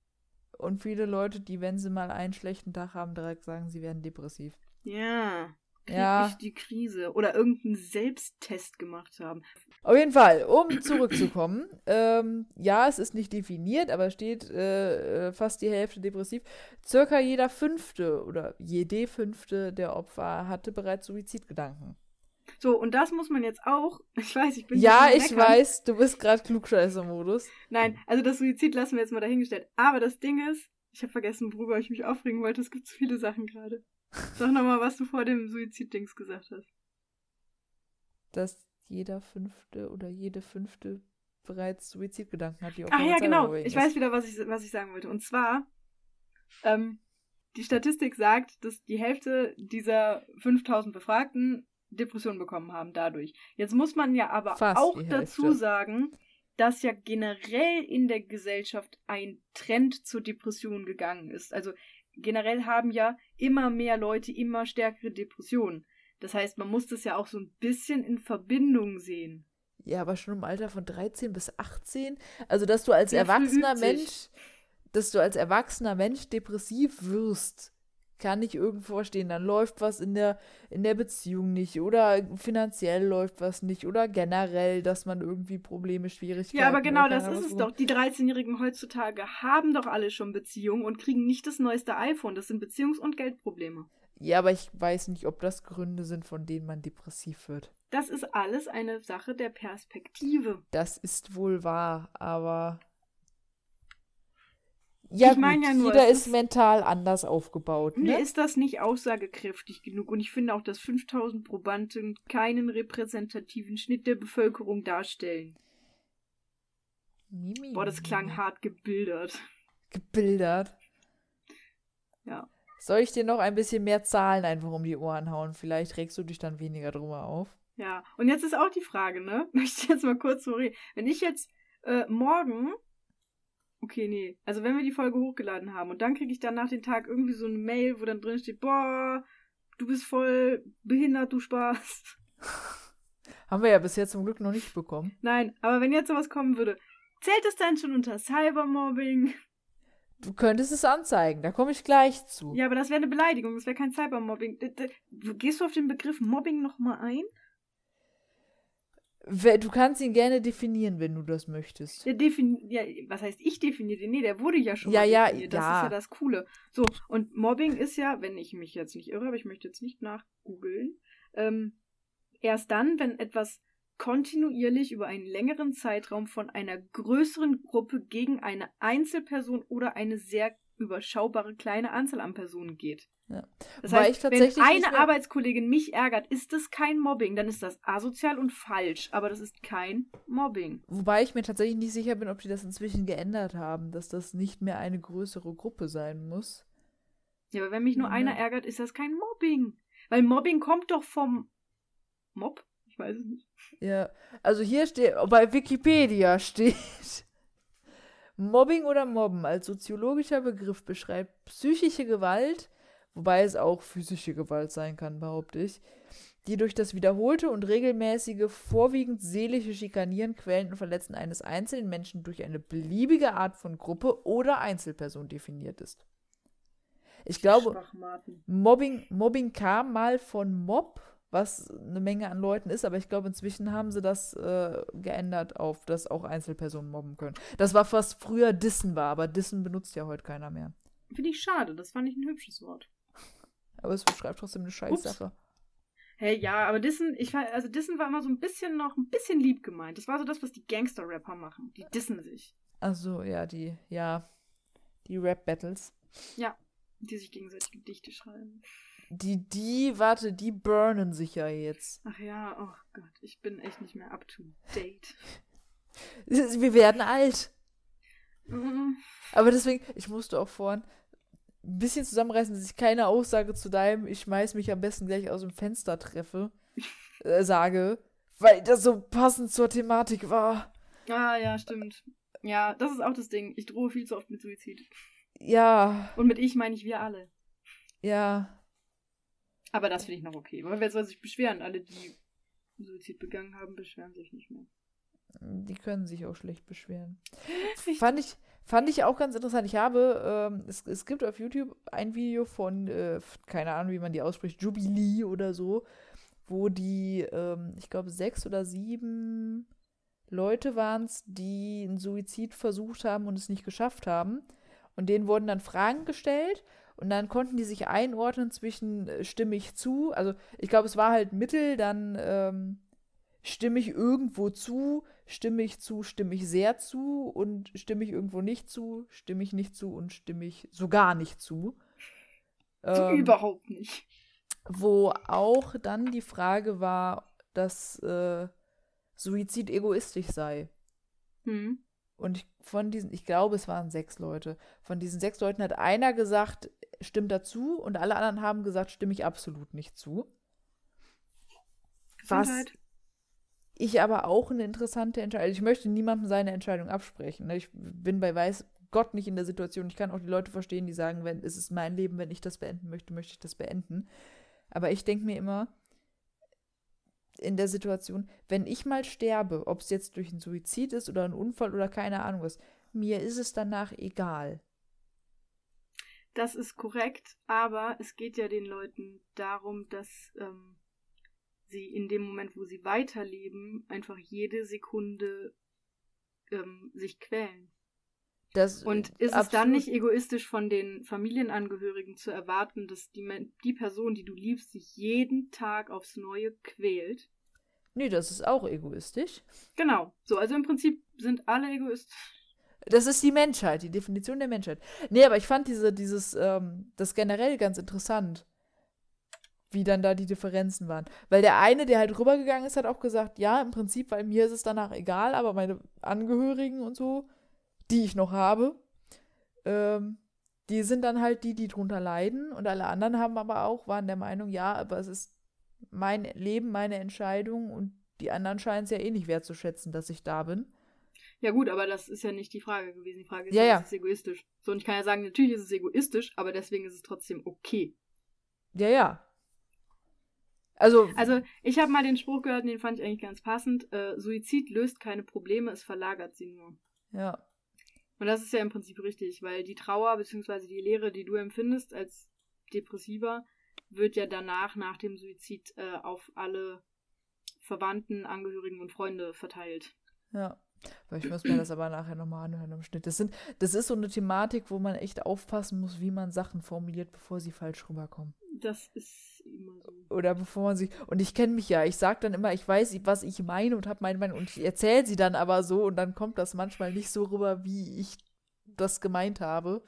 Und viele Leute, die, wenn sie mal einen schlechten Tag haben, direkt sagen, sie werden depressiv. Ja. Ja. ich die Krise. Oder irgendeinen Selbsttest gemacht haben. Auf jeden Fall, um zurückzukommen, ähm, ja, es ist nicht definiert, aber es steht äh, äh, fast die Hälfte depressiv. Circa jeder fünfte oder jede fünfte der Opfer hatte bereits Suizidgedanken. So, und das muss man jetzt auch. Ich weiß, ich bin. Ja, ich weiß, du bist gerade Klugscheißer-Modus. Nein, also das Suizid lassen wir jetzt mal dahingestellt. Aber das Ding ist, ich habe vergessen, worüber ich mich aufregen wollte. Es gibt so viele Sachen gerade. Sag nochmal, was du vor dem Suizid-Dings gesagt hast. Dass jeder fünfte oder jede fünfte bereits Suizidgedanken hat, die Opfer Ach ja, genau. Ich ist. weiß wieder, was ich, was ich sagen wollte. Und zwar, ähm, die Statistik sagt, dass die Hälfte dieser 5000 Befragten Depressionen bekommen haben dadurch. Jetzt muss man ja aber Fast auch dazu sagen, dass ja generell in der Gesellschaft ein Trend zur Depression gegangen ist. Also generell haben ja immer mehr Leute immer stärkere Depressionen. Das heißt, man muss das ja auch so ein bisschen in Verbindung sehen. Ja, aber schon im Alter von 13 bis 18. Also, dass du als Sehr erwachsener. Mensch, dass du als erwachsener Mensch depressiv wirst, kann ich irgendwo verstehen. Dann läuft was in der, in der Beziehung nicht oder finanziell läuft was nicht oder generell, dass man irgendwie Probleme, Schwierigkeiten. Ja, aber genau das ist es doch. Die 13-Jährigen heutzutage haben doch alle schon Beziehungen und kriegen nicht das neueste iPhone. Das sind Beziehungs- und Geldprobleme. Ja, aber ich weiß nicht, ob das Gründe sind, von denen man depressiv wird. Das ist alles eine Sache der Perspektive. Das ist wohl wahr, aber. Ja, Ich mein gut, ja nur, jeder ist ist- mental anders aufgebaut. Mir Ne? ist das nicht aussagekräftig genug und ich finde auch, dass 5000 Probanden keinen repräsentativen Schnitt der Bevölkerung darstellen. Mimi. Boah, das klang hart gebildert. Gebildert. Ja. Soll ich dir noch ein bisschen mehr Zahlen einfach um die Ohren hauen? Vielleicht regst du dich dann weniger drüber auf. Ja, und jetzt ist auch die Frage, ne? Möchte ich jetzt mal kurz so reden. Wenn ich jetzt äh, morgen. Okay, nee. Also wenn wir die Folge hochgeladen haben und dann kriege ich dann nach dem Tag irgendwie so eine Mail, wo dann drin steht, boah, du bist voll behindert, du Spaß. Haben wir ja bisher zum Glück noch nicht bekommen. Nein, aber wenn jetzt sowas kommen würde, zählt es dann schon unter Cybermobbing? Du könntest es anzeigen, da komme ich gleich zu. Ja, aber das wäre eine Beleidigung, das wäre kein Cybermobbing. Gehst du auf den Begriff Mobbing nochmal ein? Du kannst ihn gerne definieren, wenn du das möchtest. Der defini ja, was heißt ich definiere den? Nee, der wurde ja schon Ja, mal ja, definiert. Das ja. ist ja das Coole. So, und Mobbing ist ja, wenn ich mich jetzt nicht irre, aber ich möchte jetzt nicht nachgoogeln, ähm, erst dann, wenn etwas kontinuierlich über einen längeren Zeitraum von einer größeren Gruppe gegen eine Einzelperson oder eine sehr überschaubare kleine Anzahl an Personen geht. Ja. Das Wobei heißt, wenn eine Arbeitskollegin mich ärgert, ist das kein Mobbing, dann ist das asozial und falsch, aber das ist kein Mobbing. Wobei ich mir tatsächlich nicht sicher bin, ob die das inzwischen geändert haben, dass das nicht mehr eine größere Gruppe sein muss. Ja, aber wenn mich nur Ja. einer ärgert, ist das kein Mobbing. Weil Mobbing kommt doch vom Mob? Ich weiß es nicht. Ja, also hier steht, bei Wikipedia steht, Mobbing oder Mobben als soziologischer Begriff beschreibt psychische Gewalt, wobei es auch physische Gewalt sein kann, behaupte ich, die durch das wiederholte und regelmäßige, vorwiegend seelische Schikanieren, Quälen und Verletzen eines einzelnen Menschen durch eine beliebige Art von Gruppe oder Einzelperson definiert ist. Ich glaube, Mobbing, Mobbing kam mal von Mob, was eine Menge an Leuten ist, aber ich glaube, inzwischen haben sie das äh, geändert auf, dass auch Einzelpersonen mobben können. Das war was früher Dissen war, aber Dissen benutzt ja heute keiner mehr. Finde ich schade, das fand ich ein hübsches Wort. Aber es beschreibt trotzdem eine Scheißsache. Hey, ja, aber Dissen, ich also Dissen war immer so ein bisschen noch ein bisschen lieb gemeint. Das war so das, was die Gangster-Rapper machen. Die dissen sich. Also ja, die, ja, die Rap-Battles. Ja, die sich gegenseitig Gedichte schreiben. Die, die, warte, die burnen sich ja jetzt. Ach ja, oh Gott, ich bin echt nicht mehr up to date. Wir werden alt. Mhm. Aber deswegen, ich musste auch vorhin ein bisschen zusammenreißen, dass ich keine Aussage zu deinem, ich schmeiß mich am besten gleich aus dem Fenster treffe, äh, sage, weil das so passend zur Thematik war. Ah, ja, stimmt. Ja, das ist auch das Ding. Ich drohe viel zu oft mit Suizid. Ja. Und mit ich meine ich wir alle. Ja. Aber das finde ich noch okay. Aber wer soll sich beschweren? Alle, die Suizid begangen haben, beschweren sich nicht mehr. Die können sich auch schlecht beschweren. Fand ich, fand ich auch ganz interessant. Ich habe, ähm, es, es gibt auf YouTube ein Video von, äh, keine Ahnung, wie man die ausspricht, Jubilee oder so, wo die, ähm, ich glaube, sechs oder sieben Leute waren es, die einen Suizid versucht haben und es nicht geschafft haben. Und denen wurden dann Fragen gestellt und dann konnten die sich einordnen zwischen äh, stimme ich zu, also ich glaube, es war halt Mittel, dann ähm, stimme ich irgendwo zu, stimme ich zu, stimme ich sehr zu und stimme ich irgendwo nicht zu, stimme ich nicht zu und stimme ich sogar nicht zu. Ähm, Überhaupt nicht. Wo auch dann die Frage war, dass äh, Suizid egoistisch sei. Hm. Und von diesen, ich glaube, es waren sechs Leute. Von diesen sechs Leuten hat einer gesagt, stimmt dazu und alle anderen haben gesagt, stimme ich absolut nicht zu. Was ich aber auch eine interessante Entscheidung. Ich möchte niemandem seine Entscheidung absprechen. Ne? Ich bin bei weiß Gott nicht in der Situation. Ich kann auch die Leute verstehen, die sagen, wenn es ist mein Leben, wenn ich das beenden möchte, möchte ich das beenden. Aber ich denke mir immer, in der Situation, wenn ich mal sterbe, ob es jetzt durch einen Suizid ist oder einen Unfall oder keine Ahnung was, mir ist es danach egal. Das ist korrekt, aber es geht ja den Leuten darum, dass ähm, sie in dem Moment, wo sie weiterleben, einfach jede Sekunde ähm, sich quälen. Das und ist es dann nicht egoistisch von den Familienangehörigen zu erwarten, dass die, die Person, die du liebst, sich jeden Tag aufs Neue quält? Nee, das ist auch egoistisch. Genau. So, also im Prinzip sind alle egoistisch. Das ist die Menschheit, die Definition der Menschheit. Nee, aber ich fand diese, dieses, ähm, das generell ganz interessant, wie dann da die Differenzen waren. Weil der eine, der halt rübergegangen ist, hat auch gesagt, ja, im Prinzip, weil mir ist es danach egal, aber meine Angehörigen und so, die ich noch habe, ähm, die sind dann halt die, die drunter leiden und alle anderen haben aber auch, waren der Meinung, ja, aber es ist mein Leben, meine Entscheidung und die anderen scheinen es ja eh nicht wertzuschätzen, dass ich da bin. Ja gut, aber das ist ja nicht die Frage gewesen. Die Frage ist, ja, ja. ist es egoistisch? So, und ich kann ja sagen, natürlich ist es egoistisch, aber deswegen ist es trotzdem okay. Ja, ja. Also, also ich habe mal den Spruch gehört, den fand ich eigentlich ganz passend. Äh, Suizid löst keine Probleme, es verlagert sie nur. Ja. Und das ist ja im Prinzip richtig, weil die Trauer bzw. die Leere, die du empfindest als Depressiver, wird ja danach, nach dem Suizid, äh, auf alle Verwandten, Angehörigen und Freunde verteilt. Ja. Ich muss mir das aber nachher nochmal anhören im Schnitt. Das, sind, das ist so eine Thematik, wo man echt aufpassen muss, wie man Sachen formuliert, bevor sie falsch rüberkommen. Das ist immer so. Oder bevor man sich. Und ich kenne mich ja. Ich sage dann immer, ich weiß, was ich meine und habe meine Meinung. Und ich erzähle sie dann aber so und dann kommt das manchmal nicht so rüber, wie ich das gemeint habe.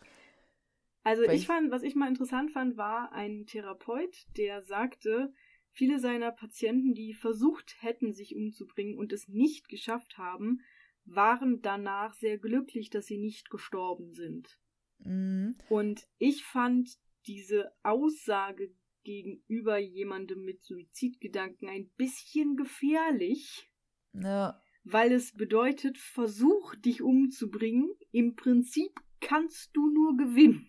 Also ich, ich fand, was ich mal interessant fand, war ein Therapeut, der sagte, viele seiner Patienten, die versucht hätten, sich umzubringen und es nicht geschafft haben, waren danach sehr glücklich, dass sie nicht gestorben sind. Mhm. Und ich fand diese Aussage gegenüber jemandem mit Suizidgedanken ein bisschen gefährlich. Ja. weil es bedeutet, versuch dich umzubringen. Im Prinzip kannst du nur gewinnen.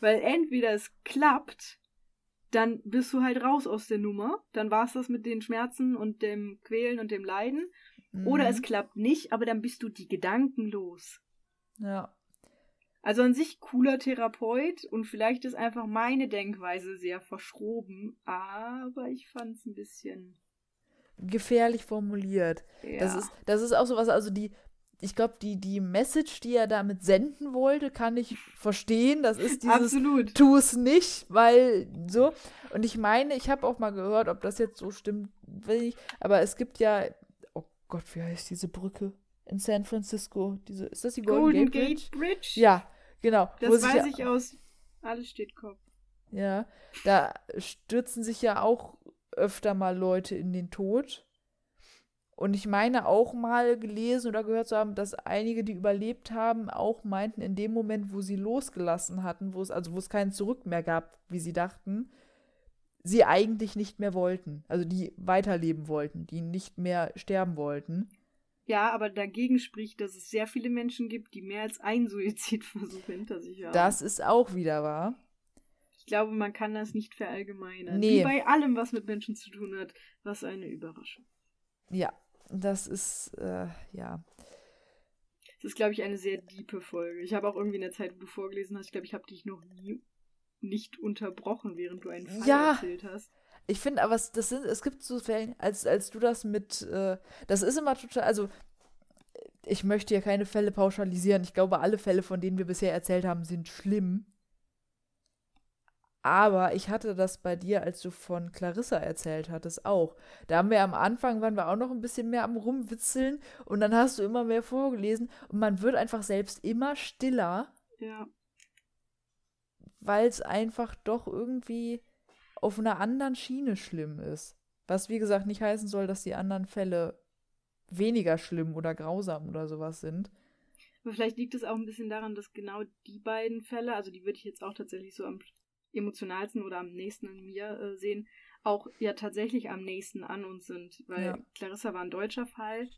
Weil entweder es klappt, dann bist du halt raus aus der Nummer. Dann war es das mit den Schmerzen und dem Quälen und dem Leiden. Mhm. Oder es klappt nicht, aber dann bist du die Gedanken los. Ja. Also an sich cooler Therapeut und vielleicht ist einfach meine Denkweise sehr verschroben, aber ich fand es ein bisschen gefährlich formuliert. Ja. Das ist das ist auch so was, also die ich glaube, die, die Message, die er damit senden wollte, kann ich verstehen. Das ist dieses Absolut. Tu es nicht, weil so. Und ich meine, ich habe auch mal gehört, ob das jetzt so stimmt, will ich. Aber es gibt ja, Gott, wie heißt diese Brücke in San Francisco? Diese, ist das die Golden, Golden Gate, Gate Bridge? Bridge? Ja, genau. Das weiß ich aus. Alles steht Kopf. Ja, da stürzen sich ja auch öfter mal Leute in den Tod. Und ich meine auch mal gelesen oder gehört zu haben, dass einige, die überlebt haben, auch meinten, in dem Moment, wo sie losgelassen hatten, wo es, also wo es keinen Zurück mehr gab, wie sie dachten, sie eigentlich nicht mehr wollten. Also die weiterleben wollten, die nicht mehr sterben wollten. Ja, aber dagegen spricht, dass es sehr viele Menschen gibt, die mehr als einen Suizidversuch hinter sich haben. Das ist auch wieder wahr. Ich glaube, man kann das nicht verallgemeinern. Nee. Wie bei allem, was mit Menschen zu tun hat. Was eine Überraschung. Ja, das ist, äh, ja. Das ist, glaube ich, eine sehr diepe Folge. Ich habe auch irgendwie in der Zeit, wo du vorgelesen hast, ich glaube, ich habe dich noch nie nicht unterbrochen, während du einen Fall ja. erzählt hast. Ich finde aber, das sind, es gibt so Fälle, als, als du das mit, äh, das ist immer total, also ich möchte ja keine Fälle pauschalisieren. Ich glaube, alle Fälle, von denen wir bisher erzählt haben, sind schlimm. Aber ich hatte das bei dir, als du von Clarissa erzählt hattest, auch. Da haben wir am Anfang, waren wir auch noch ein bisschen mehr am Rumwitzeln und dann hast du immer mehr vorgelesen und man wird einfach selbst immer stiller. Ja. Weil es einfach doch irgendwie auf einer anderen Schiene schlimm ist. Was wie gesagt nicht heißen soll, dass die anderen Fälle weniger schlimm oder grausam oder sowas sind. Aber vielleicht liegt es auch ein bisschen daran, dass genau die beiden Fälle, also die würde ich jetzt auch tatsächlich so am emotionalsten oder am nächsten an mir äh, sehen, auch ja tatsächlich am nächsten an uns sind. Weil ja. Clarissa war ein deutscher Fall,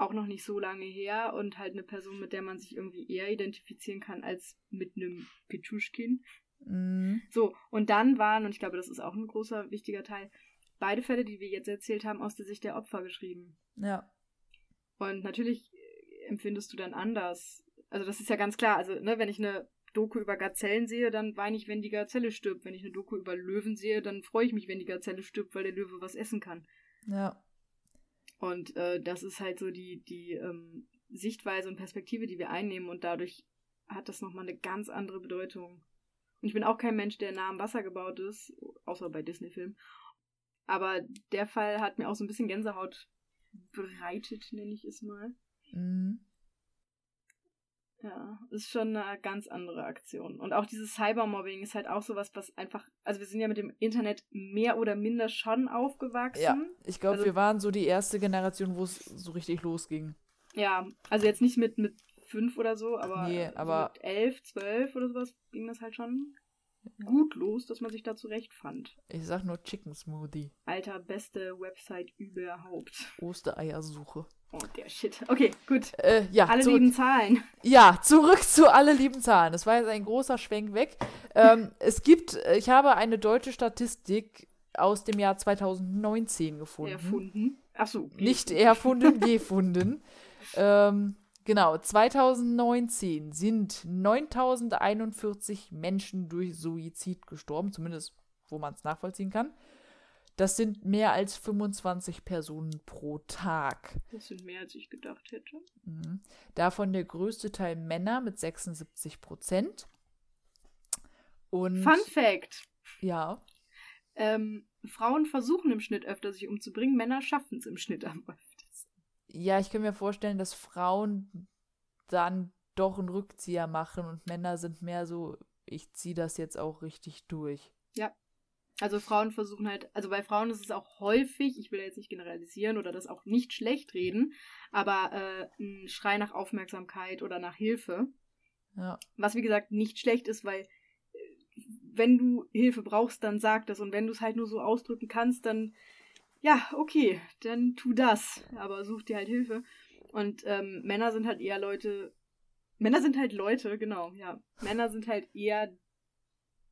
auch noch nicht so lange her und halt eine Person, mit der man sich irgendwie eher identifizieren kann als mit einem Pichuschkin. Mhm. So, und dann waren, und ich glaube, das ist auch ein großer, wichtiger Teil, beide Fälle, die wir jetzt erzählt haben, aus der Sicht der Opfer geschrieben. Ja. Und natürlich empfindest du dann anders. Also das ist ja ganz klar. Also, ne, wenn ich eine Doku über Gazellen sehe, dann weine ich, wenn die Gazelle stirbt. Wenn ich eine Doku über Löwen sehe, dann freue ich mich, wenn die Gazelle stirbt, weil der Löwe was essen kann. Ja. Und äh, das ist halt so die, die ähm, Sichtweise und Perspektive, die wir einnehmen und dadurch hat das nochmal eine ganz andere Bedeutung. Und ich bin auch kein Mensch, der nah am Wasser gebaut ist, außer bei Disney-Filmen. Aber der Fall hat mir auch so ein bisschen Gänsehaut bereitet, nenne ich es mal. Mhm. Ja, ist schon eine ganz andere Aktion. Und auch dieses Cybermobbing ist halt auch sowas, was einfach, also wir sind ja mit dem Internet mehr oder minder schon aufgewachsen. Ja, ich glaube, also, wir waren so die erste Generation, wo es so richtig losging. Ja, also jetzt nicht mit, mit fünf oder so, aber, nee, aber so mit elf, zwölf oder sowas ging das halt schon gut los, dass man sich da zurechtfand. Ich sag nur Chicken Smoothie. Alter, beste Website überhaupt. Ostereiersuche. Oh, der Shit. Okay, gut. Äh, ja, alle zurück. lieben Zahlen. Ja, zurück zu alle lieben Zahlen. Das war jetzt ein großer Schwenk weg. Ähm, es gibt, äh, ich habe eine deutsche Statistik aus dem Jahr 2019 gefunden. Erfunden. Achso. Nicht erfunden, gefunden. ähm, genau, 2019 sind 9041 Menschen durch Suizid gestorben, zumindest wo man es nachvollziehen kann. Das sind mehr als 25 Personen pro Tag. Das sind mehr, als ich gedacht hätte. Mhm. Davon der größte Teil Männer mit 76 Prozent. Und Fun Fact. Ja. Ähm, Frauen versuchen im Schnitt öfter, sich umzubringen. Männer schaffen es im Schnitt am öftesten. Ja, ich kann mir vorstellen, dass Frauen dann doch einen Rückzieher machen und Männer sind mehr so, ich ziehe das jetzt auch richtig durch. Ja, also Frauen versuchen halt, also bei Frauen ist es auch häufig, ich will jetzt nicht generalisieren oder das auch nicht schlecht reden, aber äh, ein Schrei nach Aufmerksamkeit oder nach Hilfe. Ja. Was wie gesagt nicht schlecht ist, weil äh, wenn du Hilfe brauchst, dann sag das und wenn du es halt nur so ausdrücken kannst, dann ja, okay, dann tu das. Aber such dir halt Hilfe. Und ähm, Männer sind halt eher Leute. Männer sind halt Leute, genau, ja. Männer sind halt eher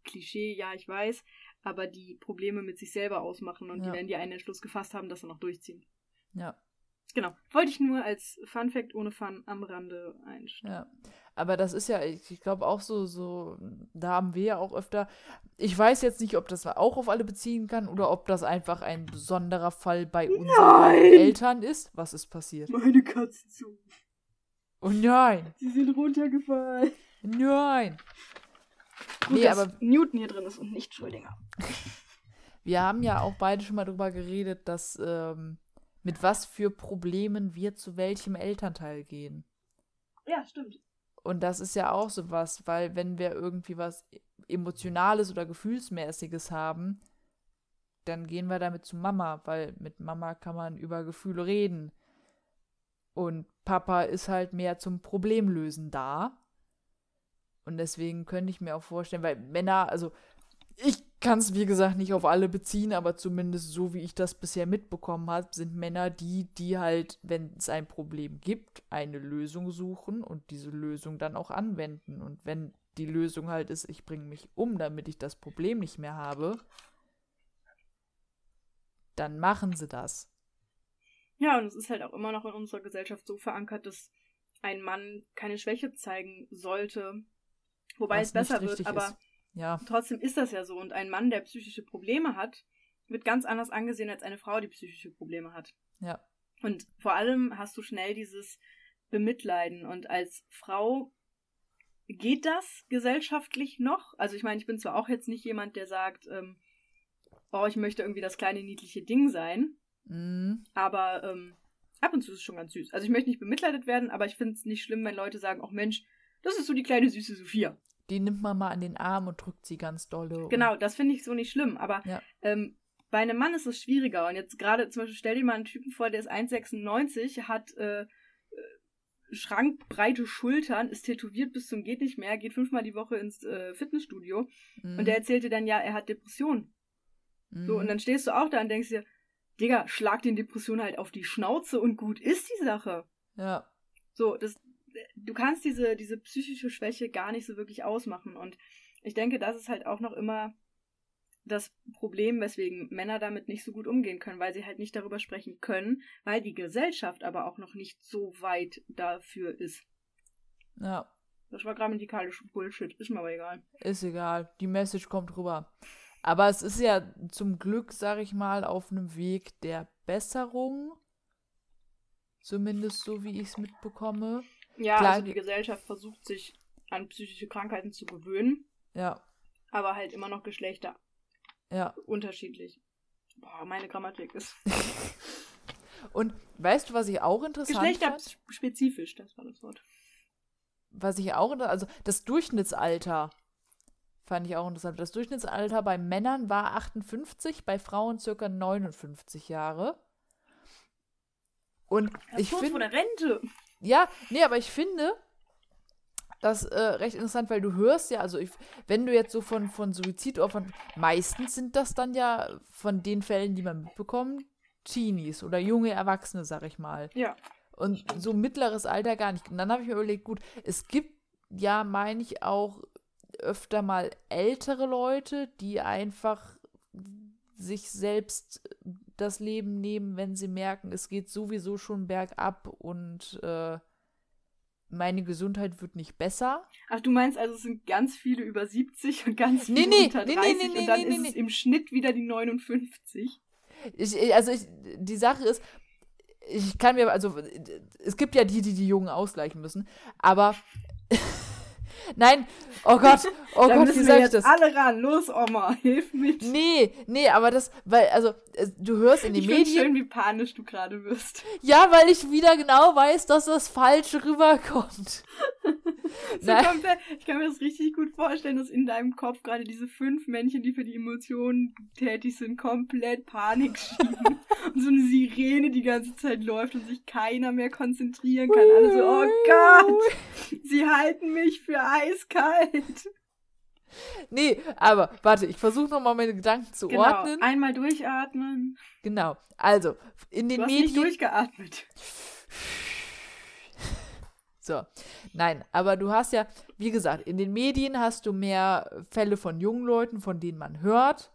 Klischee, ja, ich weiß, aber die Probleme mit sich selber ausmachen und ja. die werden die einen Entschluss gefasst haben, dass sie noch durchziehen. Ja. Genau. Wollte ich nur als Fun Fact ohne Fun am Rande einstellen. Ja. Aber das ist ja, ich glaube auch so, so, da haben wir ja auch öfter. Ich weiß jetzt nicht, ob das auch auf alle beziehen kann oder ob das einfach ein besonderer Fall bei unseren! Eltern ist. Was ist passiert? Meine Katzen zu. Oh nein! Sie sind runtergefallen. Nein! Gut, nee, dass aber Newton hier drin ist und nicht Schrödinger. wir haben ja auch beide schon mal darüber geredet, dass ähm, mit was für Problemen wir zu welchem Elternteil gehen. Ja, stimmt. Und das ist ja auch so was, weil wenn wir irgendwie was Emotionales oder Gefühlsmäßiges haben, dann gehen wir damit zu Mama, weil mit Mama kann man über Gefühle reden. Und Papa ist halt mehr zum Problemlösen da. Und deswegen könnte ich mir auch vorstellen, weil Männer, also ich kann es wie gesagt nicht auf alle beziehen, aber zumindest so wie ich das bisher mitbekommen habe, sind Männer die, die halt, wenn es ein Problem gibt, eine Lösung suchen und diese Lösung dann auch anwenden. Und wenn die Lösung halt ist, ich bringe mich um, damit ich das Problem nicht mehr habe, dann machen sie das. Ja, und es ist halt auch immer noch in unserer Gesellschaft so verankert, dass ein Mann keine Schwäche zeigen sollte, Wobei es besser wird, aber ja. trotzdem ist das ja so. Und ein Mann, der psychische Probleme hat, wird ganz anders angesehen als eine Frau, die psychische Probleme hat. Ja. Und vor allem hast du schnell dieses Bemitleiden. Und als Frau geht das gesellschaftlich noch? Also ich meine, ich bin zwar auch jetzt nicht jemand, der sagt, ähm, oh, ich möchte irgendwie das kleine niedliche Ding sein. Mhm. Aber ähm, ab und zu ist es schon ganz süß. Also ich möchte nicht bemitleidet werden, aber ich finde es nicht schlimm, wenn Leute sagen, oh Mensch, das ist so die kleine süße Sophia. Die nimmt man mal an den Arm und drückt sie ganz dolle. Genau, das finde ich so nicht schlimm. Aber ja. ähm, bei einem Mann ist es schwieriger. Und jetzt gerade zum Beispiel stell dir mal einen Typen vor, der ist 1,96, hat äh, äh, schrankbreite Schultern, ist tätowiert bis zum geht nicht mehr, geht fünfmal die Woche ins äh, Fitnessstudio. Mhm. Und der erzählte dann ja, er hat Depressionen. Mhm. So, und dann stehst du auch da und denkst dir, Digga, schlag den Depressionen halt auf die Schnauze und gut ist die Sache. Ja. So, das, du kannst diese, diese psychische Schwäche gar nicht so wirklich ausmachen. Und ich denke, das ist halt auch noch immer das Problem, weswegen Männer damit nicht so gut umgehen können, weil sie halt nicht darüber sprechen können, weil die Gesellschaft aber auch noch nicht so weit dafür ist. Ja. Das war grammatikalische Bullshit, ist mir aber egal. Ist egal, die Message kommt rüber. Aber es ist ja zum Glück, sag ich mal, auf einem Weg der Besserung. Zumindest so, wie ich es mitbekomme. Ja, Klar, also die Gesellschaft versucht sich an psychische Krankheiten zu gewöhnen. Ja. Aber halt immer noch Geschlechter. Ja. Unterschiedlich. Boah, meine Grammatik ist. Und weißt du, was ich auch interessant Geschlechterspezifisch, das war das Wort. Was ich auch, also das Durchschnittsalter fand ich auch interessant. Das Durchschnittsalter bei Männern war 58, bei Frauen circa 59 Jahre. Und ich finde. von der Rente. Ja, nee, aber ich finde das äh, recht interessant, weil du hörst ja, also ich, wenn du jetzt so von, von Suizidopfern, meistens sind das dann ja von den Fällen, die man mitbekommt, Teenies oder junge Erwachsene, sag ich mal. Ja. Und so mittleres Alter gar nicht. Und dann habe ich mir überlegt, gut, es gibt ja, meine ich, auch öfter mal ältere Leute, die einfach sich selbst das Leben nehmen, wenn sie merken, es geht sowieso schon bergab und äh, meine Gesundheit wird nicht besser. Ach, du meinst also, es sind ganz viele über 70 und ganz viele nee, nee, unter 30 nee, nee, nee, und dann ist es im Schnitt wieder die 59? Ich, also ich, die Sache ist, ich kann mir, also es gibt ja die, die die Jungen ausgleichen müssen, aber Nein, oh Gott, oh Gott, wie sag ich das? alle ran, los Oma, hilf mit. Nee, nee, aber das, weil, also, du hörst in den ich Medien. Schön, wie panisch du gerade wirst. Ja, weil ich wieder genau weiß, dass das falsch rüberkommt. so komplett, ich kann mir das richtig gut vorstellen, dass in deinem Kopf gerade diese fünf Männchen, die für die Emotionen tätig sind, komplett Panik schieben. und so eine Sirene die ganze Zeit läuft und sich keiner mehr konzentrieren kann. Alle so, oh Gott, sie halten mich für eiskalt. nee, aber warte, ich versuche nochmal meine Gedanken zu Genau. ordnen. Einmal durchatmen. Genau. Also, in den Du hast nicht Medien. durchgeatmet. So, nein, aber du hast ja, wie gesagt, in den Medien hast du mehr Fälle von jungen Leuten, von denen man hört.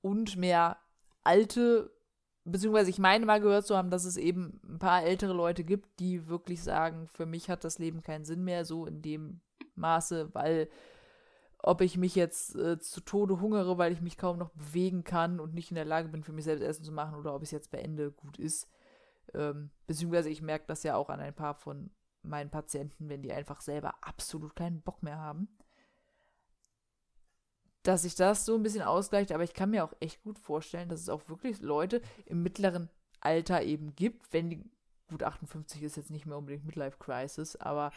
Und mehr alte, beziehungsweise ich meine mal gehört zu haben, dass es eben ein paar ältere Leute gibt, die wirklich sagen, für mich hat das Leben keinen Sinn mehr, so in dem Maße, weil ob ich mich jetzt äh, zu Tode hungere, weil ich mich kaum noch bewegen kann und nicht in der Lage bin, für mich selbst Essen zu machen, oder ob es jetzt beende, gut ist. Ähm, beziehungsweise ich merke das ja auch an ein paar von meinen Patienten, wenn die einfach selber absolut keinen Bock mehr haben. Dass sich das so ein bisschen ausgleicht, aber ich kann mir auch echt gut vorstellen, dass es auch wirklich Leute im mittleren Alter eben gibt, wenn die, gut, 58 ist jetzt nicht mehr unbedingt Midlife Crisis, aber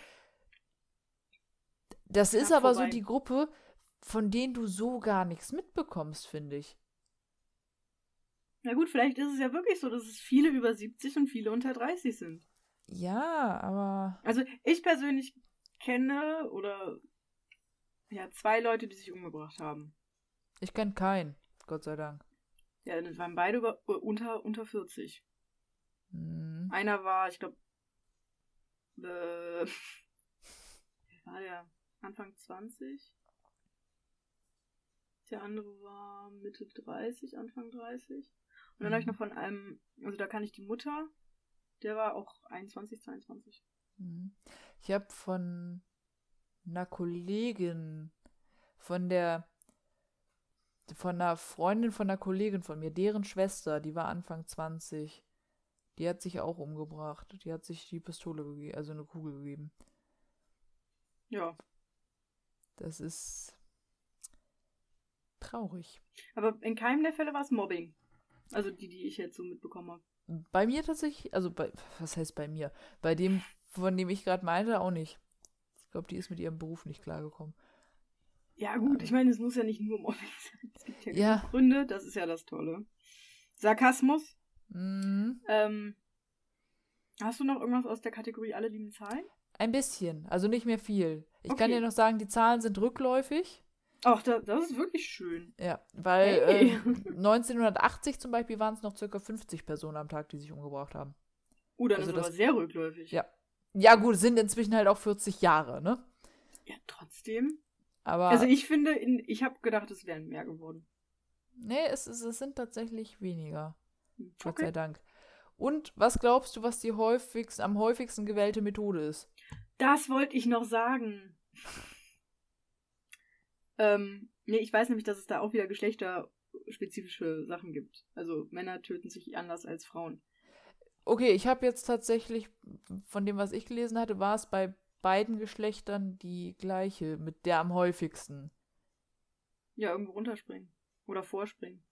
das ist Ja, aber so vorbei. die Gruppe, von denen du so gar nichts mitbekommst, finde ich. Na gut, vielleicht ist es ja wirklich so, dass es viele über 70 und viele unter 30 sind. Ja, aber Also ich persönlich kenne oder ja zwei Leute, die sich umgebracht haben. ich kenne keinen, Gott sei Dank. Ja, das waren beide über, äh, unter, unter 40. Hm. Einer war, ich glaube, äh, war der? Anfang 20? Der andere war Mitte 30, Anfang 30. Und dann habe ich Mhm. noch von einem, also da kann ich die Mutter, der war auch 21, 22. Mhm. Ich habe von einer Kollegin, von der, von einer Freundin von einer Kollegin von mir, deren Schwester, die war Anfang 20, die hat sich auch umgebracht. Die hat sich die Pistole gegeben, also eine Kugel gegeben. Ja. Das ist traurig. Aber in keinem der Fälle war es Mobbing. Also die, die ich jetzt so mitbekommen habe. Bei mir tatsächlich, also bei, was heißt bei mir? Bei dem, von dem ich gerade meinte, auch nicht. Ich glaube, die ist mit ihrem Beruf nicht klargekommen. Ja, gut, ich meine, es muss ja nicht nur Mobbing sein. Es gibt ja, Ja. Gründe, das ist ja das Tolle. Sarkasmus. Mhm. Ähm, hast du noch irgendwas aus der Kategorie Alle lieben Zahlen? Ein bisschen, also nicht mehr viel. Ich kann Okay. dir noch sagen, die Zahlen sind rückläufig. Ach, da, das ist wirklich schön. Ja, weil Hey. ähm, 1980 zum Beispiel waren es noch circa 50 Personen am Tag, die sich umgebracht haben. Uh, dann Also ist das- aber sehr rückläufig. Ja. Ja, gut, sind inzwischen halt auch 40 Jahre, ne? Ja, trotzdem. Aber Also ich finde, in, ich habe gedacht, es wären mehr geworden. nee, es, es, es sind tatsächlich weniger. Hm, Gott sei Okay. Dank. Und was glaubst du, was die häufigst, am häufigsten gewählte Methode ist? Das wollte ich noch sagen. Ähm, nee, ich weiß nämlich, dass es da auch wieder geschlechterspezifische Sachen gibt. Also Männer töten sich anders als Frauen. Okay, ich habe jetzt tatsächlich, von dem, was ich gelesen hatte, war es bei beiden Geschlechtern die gleiche, mit der am häufigsten. Ja, irgendwo runterspringen. Oder vorspringen.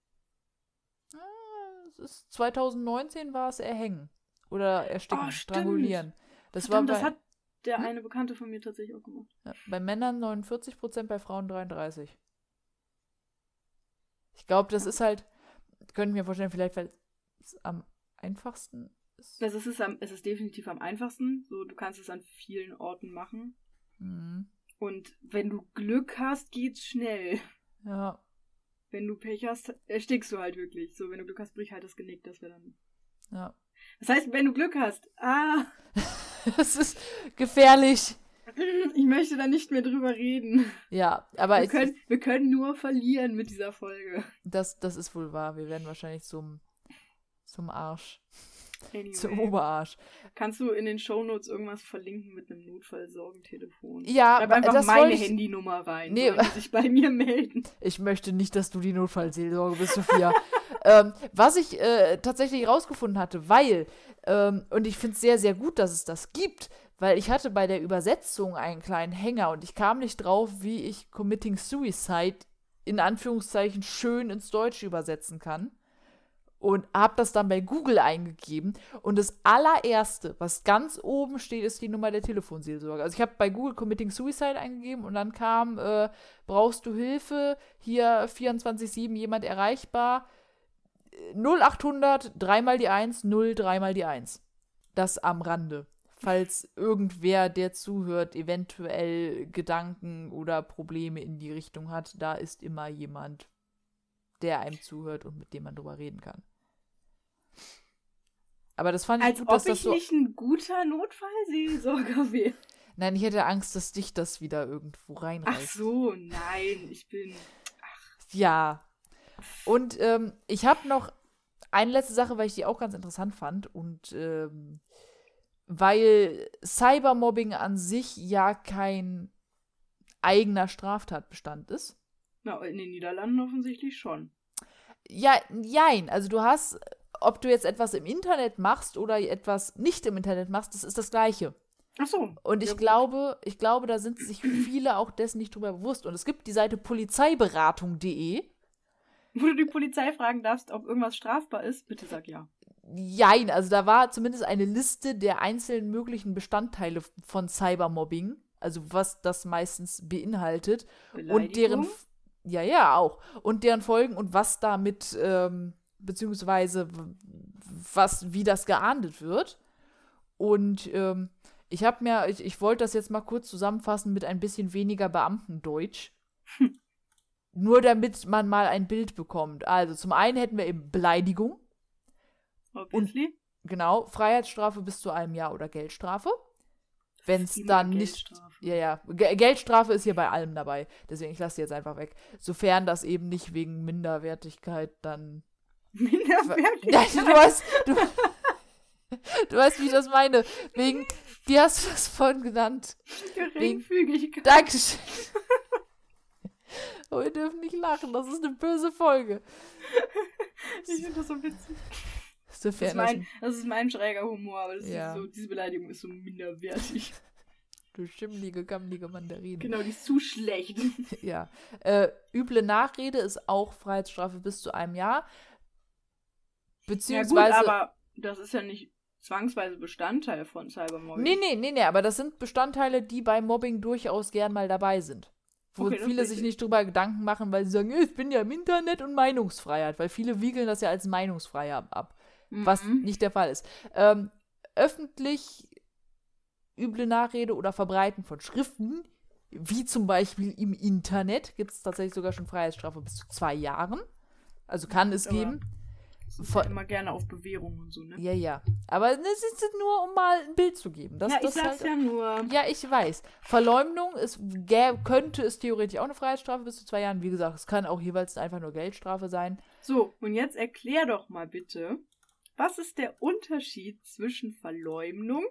Ah, es ist 2019 war es erhängen. Oder ersticken, Oh, strangulieren. Das Verdammt, war bei, das hat der Hm? eine Bekannte von mir tatsächlich auch gemacht. ja, bei Männern 49%, bei Frauen 33%. Ich glaube, das ist halt, könnte ich mir vorstellen, vielleicht, weil es am einfachsten ist. Also es ist, am, es ist definitiv am einfachsten. So, du kannst es an vielen Orten machen. Mhm. Und wenn du Glück hast, geht's schnell. Ja, Wenn du Pech hast, erstickst du halt wirklich. So, wenn du Glück hast, brich halt das Genick, das wäre dann. ja. Das heißt, wenn du Glück hast, ah, Das ist gefährlich. ich möchte da nicht mehr drüber reden. Ja, aber Wir können, wir können nur verlieren mit dieser Folge. das, das ist wohl wahr. Wir werden wahrscheinlich zum, zum Arsch. Anyway. Zum Oberarsch. Kannst du in den Shownotes irgendwas verlinken mit einem Notfallsorgentelefon? Ja, Schreib einfach das meine ich- Handynummer rein. Nee. sich bei mir melden. Ich möchte nicht, dass du die Notfallseelsorge bist, Sophia. ähm, was ich äh, tatsächlich rausgefunden hatte, weil, ähm, und ich finde es sehr, sehr gut, dass es das gibt, weil ich hatte bei der Übersetzung einen kleinen Hänger und ich kam nicht drauf, wie ich Committing Suicide in Anführungszeichen schön ins Deutsche übersetzen kann. Und habe das dann bei Google eingegeben. Und das allererste, was ganz oben steht, ist die Nummer der Telefonseelsorge. Also ich habe bei Google Committing Suicide eingegeben und dann kam, äh, brauchst du Hilfe? Hier 24-7 jemand erreichbar. Äh, 0800, dreimal die 1, 0, dreimal die 1. Das am Rande. falls irgendwer, der zuhört, eventuell Gedanken oder Probleme in die Richtung hat, da ist immer jemand, der einem zuhört und mit dem man drüber reden kann. Aber das fand ich Als gut, ob dass das ich so. nicht ein guter Notfallseelsorger wäre. Nein, ich hätte Angst, dass dich das wieder irgendwo Ach reinreißt. so, nein, ich bin. Ja. Und ähm, ich habe noch eine letzte Sache, weil ich die auch ganz interessant fand. Und ähm, weil Cybermobbing an sich ja kein eigener Straftatbestand ist. Na, in den Niederlanden offensichtlich schon. Ja, jein. Also du hast, ob du jetzt etwas im Internet machst oder etwas nicht im Internet machst, das ist das Gleiche. Ach so. Und ich Ja, glaube, ich glaube, da sind sich viele auch dessen nicht drüber bewusst. Und es gibt die Seite polizeiberatung.de. Wo du die Polizei fragen darfst, ob irgendwas strafbar ist, bitte sag ja. Jein, also da war zumindest eine Liste der einzelnen möglichen Bestandteile von Cybermobbing, also was das meistens beinhaltet und deren, ja, ja, auch, und deren Folgen und was damit, ähm, beziehungsweise was, wie das geahndet wird. Und ähm, ich habe mir, ich, ich wollte das jetzt mal kurz zusammenfassen mit ein bisschen weniger Beamtendeutsch. Nur damit man mal ein Bild bekommt. Also zum einen hätten wir eben Beleidigung. Obviously. Genau, Freiheitsstrafe bis zu einem Jahr oder Geldstrafe. Wenn es dann nicht. Ja, ja. Ge Geldstrafe ist hier bei allem dabei. Deswegen, ich lasse die jetzt einfach weg. Sofern das eben nicht wegen Minderwertigkeit dann. Minderwertig. Nein, du weißt. Du, du weißt, wie ich das meine. Wegen. Wie hast du das vorhin genannt? Geringfügigkeit. Dankeschön. Oh, wir dürfen nicht lachen. Das ist eine böse Folge. Ich finde das so witzig. Das ist, das mein, das ist mein schräger Humor, aber Ja. so, diese Beleidigung ist so minderwertig. du schimmlige, gammelige Mandarine. genau, die ist zu schlecht. Ja. Äh, üble Nachrede ist auch Freiheitsstrafe bis zu einem Jahr. Ja gut, Beziehungsweise. aber das ist ja nicht zwangsweise Bestandteil von Cybermobbing. nee, nee, nee, nee, aber das sind Bestandteile, die bei Mobbing durchaus gern mal dabei sind. Wo Okay, viele sich nicht drüber Gedanken machen, weil sie sagen, ich bin ja im Internet und Meinungsfreiheit, weil viele wiegeln das ja als Meinungsfreiheit ab, was Mhm. nicht der Fall ist. Ähm, öffentlich üble Nachrede oder Verbreiten von Schriften, wie zum Beispiel im Internet, gibt es tatsächlich sogar schon Freiheitsstrafe bis zu zwei Jahren. Also kann es Aber geben. Von- ja immer gerne auf Bewährung und so, ne? Ja, ja. Aber das ist nur, um mal ein Bild zu geben. Das, ja, ich das sag's halt, ja nur. Ja, ich weiß. Verleumdung ist, gä- könnte es theoretisch auch eine Freiheitsstrafe bis zu zwei Jahren. Wie gesagt, es kann auch jeweils einfach nur Geldstrafe sein. So, und jetzt erklär doch mal bitte, was ist der Unterschied zwischen Verleumdung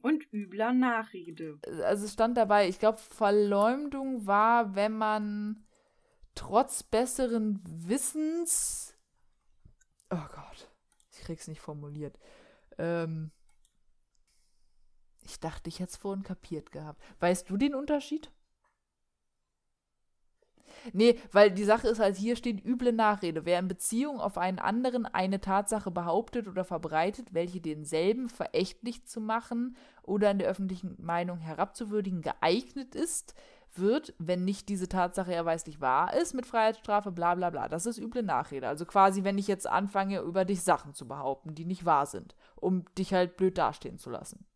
und übler Nachrede? Also es stand dabei, ich glaube, Verleumdung war, wenn man trotz besseren Wissens. Oh Gott, ich krieg's nicht formuliert. Ähm, ich dachte, ich hätte es vorhin kapiert gehabt. Weißt du den Unterschied? Nee, weil die Sache ist halt, hier steht üble Nachrede. Wer in Beziehung auf einen anderen eine Tatsache behauptet oder verbreitet, welche denselben verächtlich zu machen oder in der öffentlichen Meinung herabzuwürdigen geeignet ist, wird, wenn nicht diese Tatsache erweislich wahr ist, mit Freiheitsstrafe, bla bla bla. Das ist üble Nachrede. Also quasi, wenn ich jetzt anfange, über dich Sachen zu behaupten, die nicht wahr sind, um dich halt blöd dastehen zu lassen.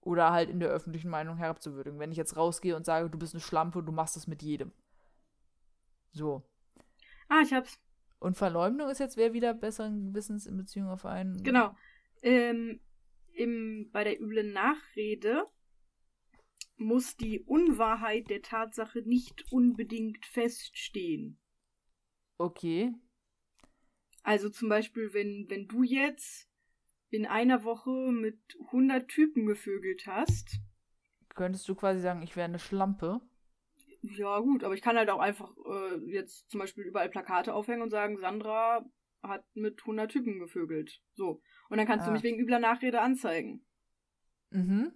Oder halt in der öffentlichen Meinung herabzuwürdigen. Wenn ich jetzt rausgehe und sage, du bist eine Schlampe, du machst das mit jedem. So. Ah, ich hab's. Und Verleumdung ist jetzt wer wieder besseren Wissens in Beziehung auf einen. Genau. Ähm, im, bei der üblen Nachrede muss die Unwahrheit der Tatsache nicht unbedingt feststehen. Okay. Also zum Beispiel, wenn, wenn du jetzt in einer Woche mit 100 Typen gevögelt hast, Könntest du quasi sagen, ich wäre eine Schlampe? ja gut, aber ich kann halt auch einfach äh, jetzt zum Beispiel überall Plakate aufhängen und sagen, Sandra hat mit 100 Typen gevögelt. So. Und dann kannst Ah. du mich wegen übler Nachrede anzeigen. Mhm.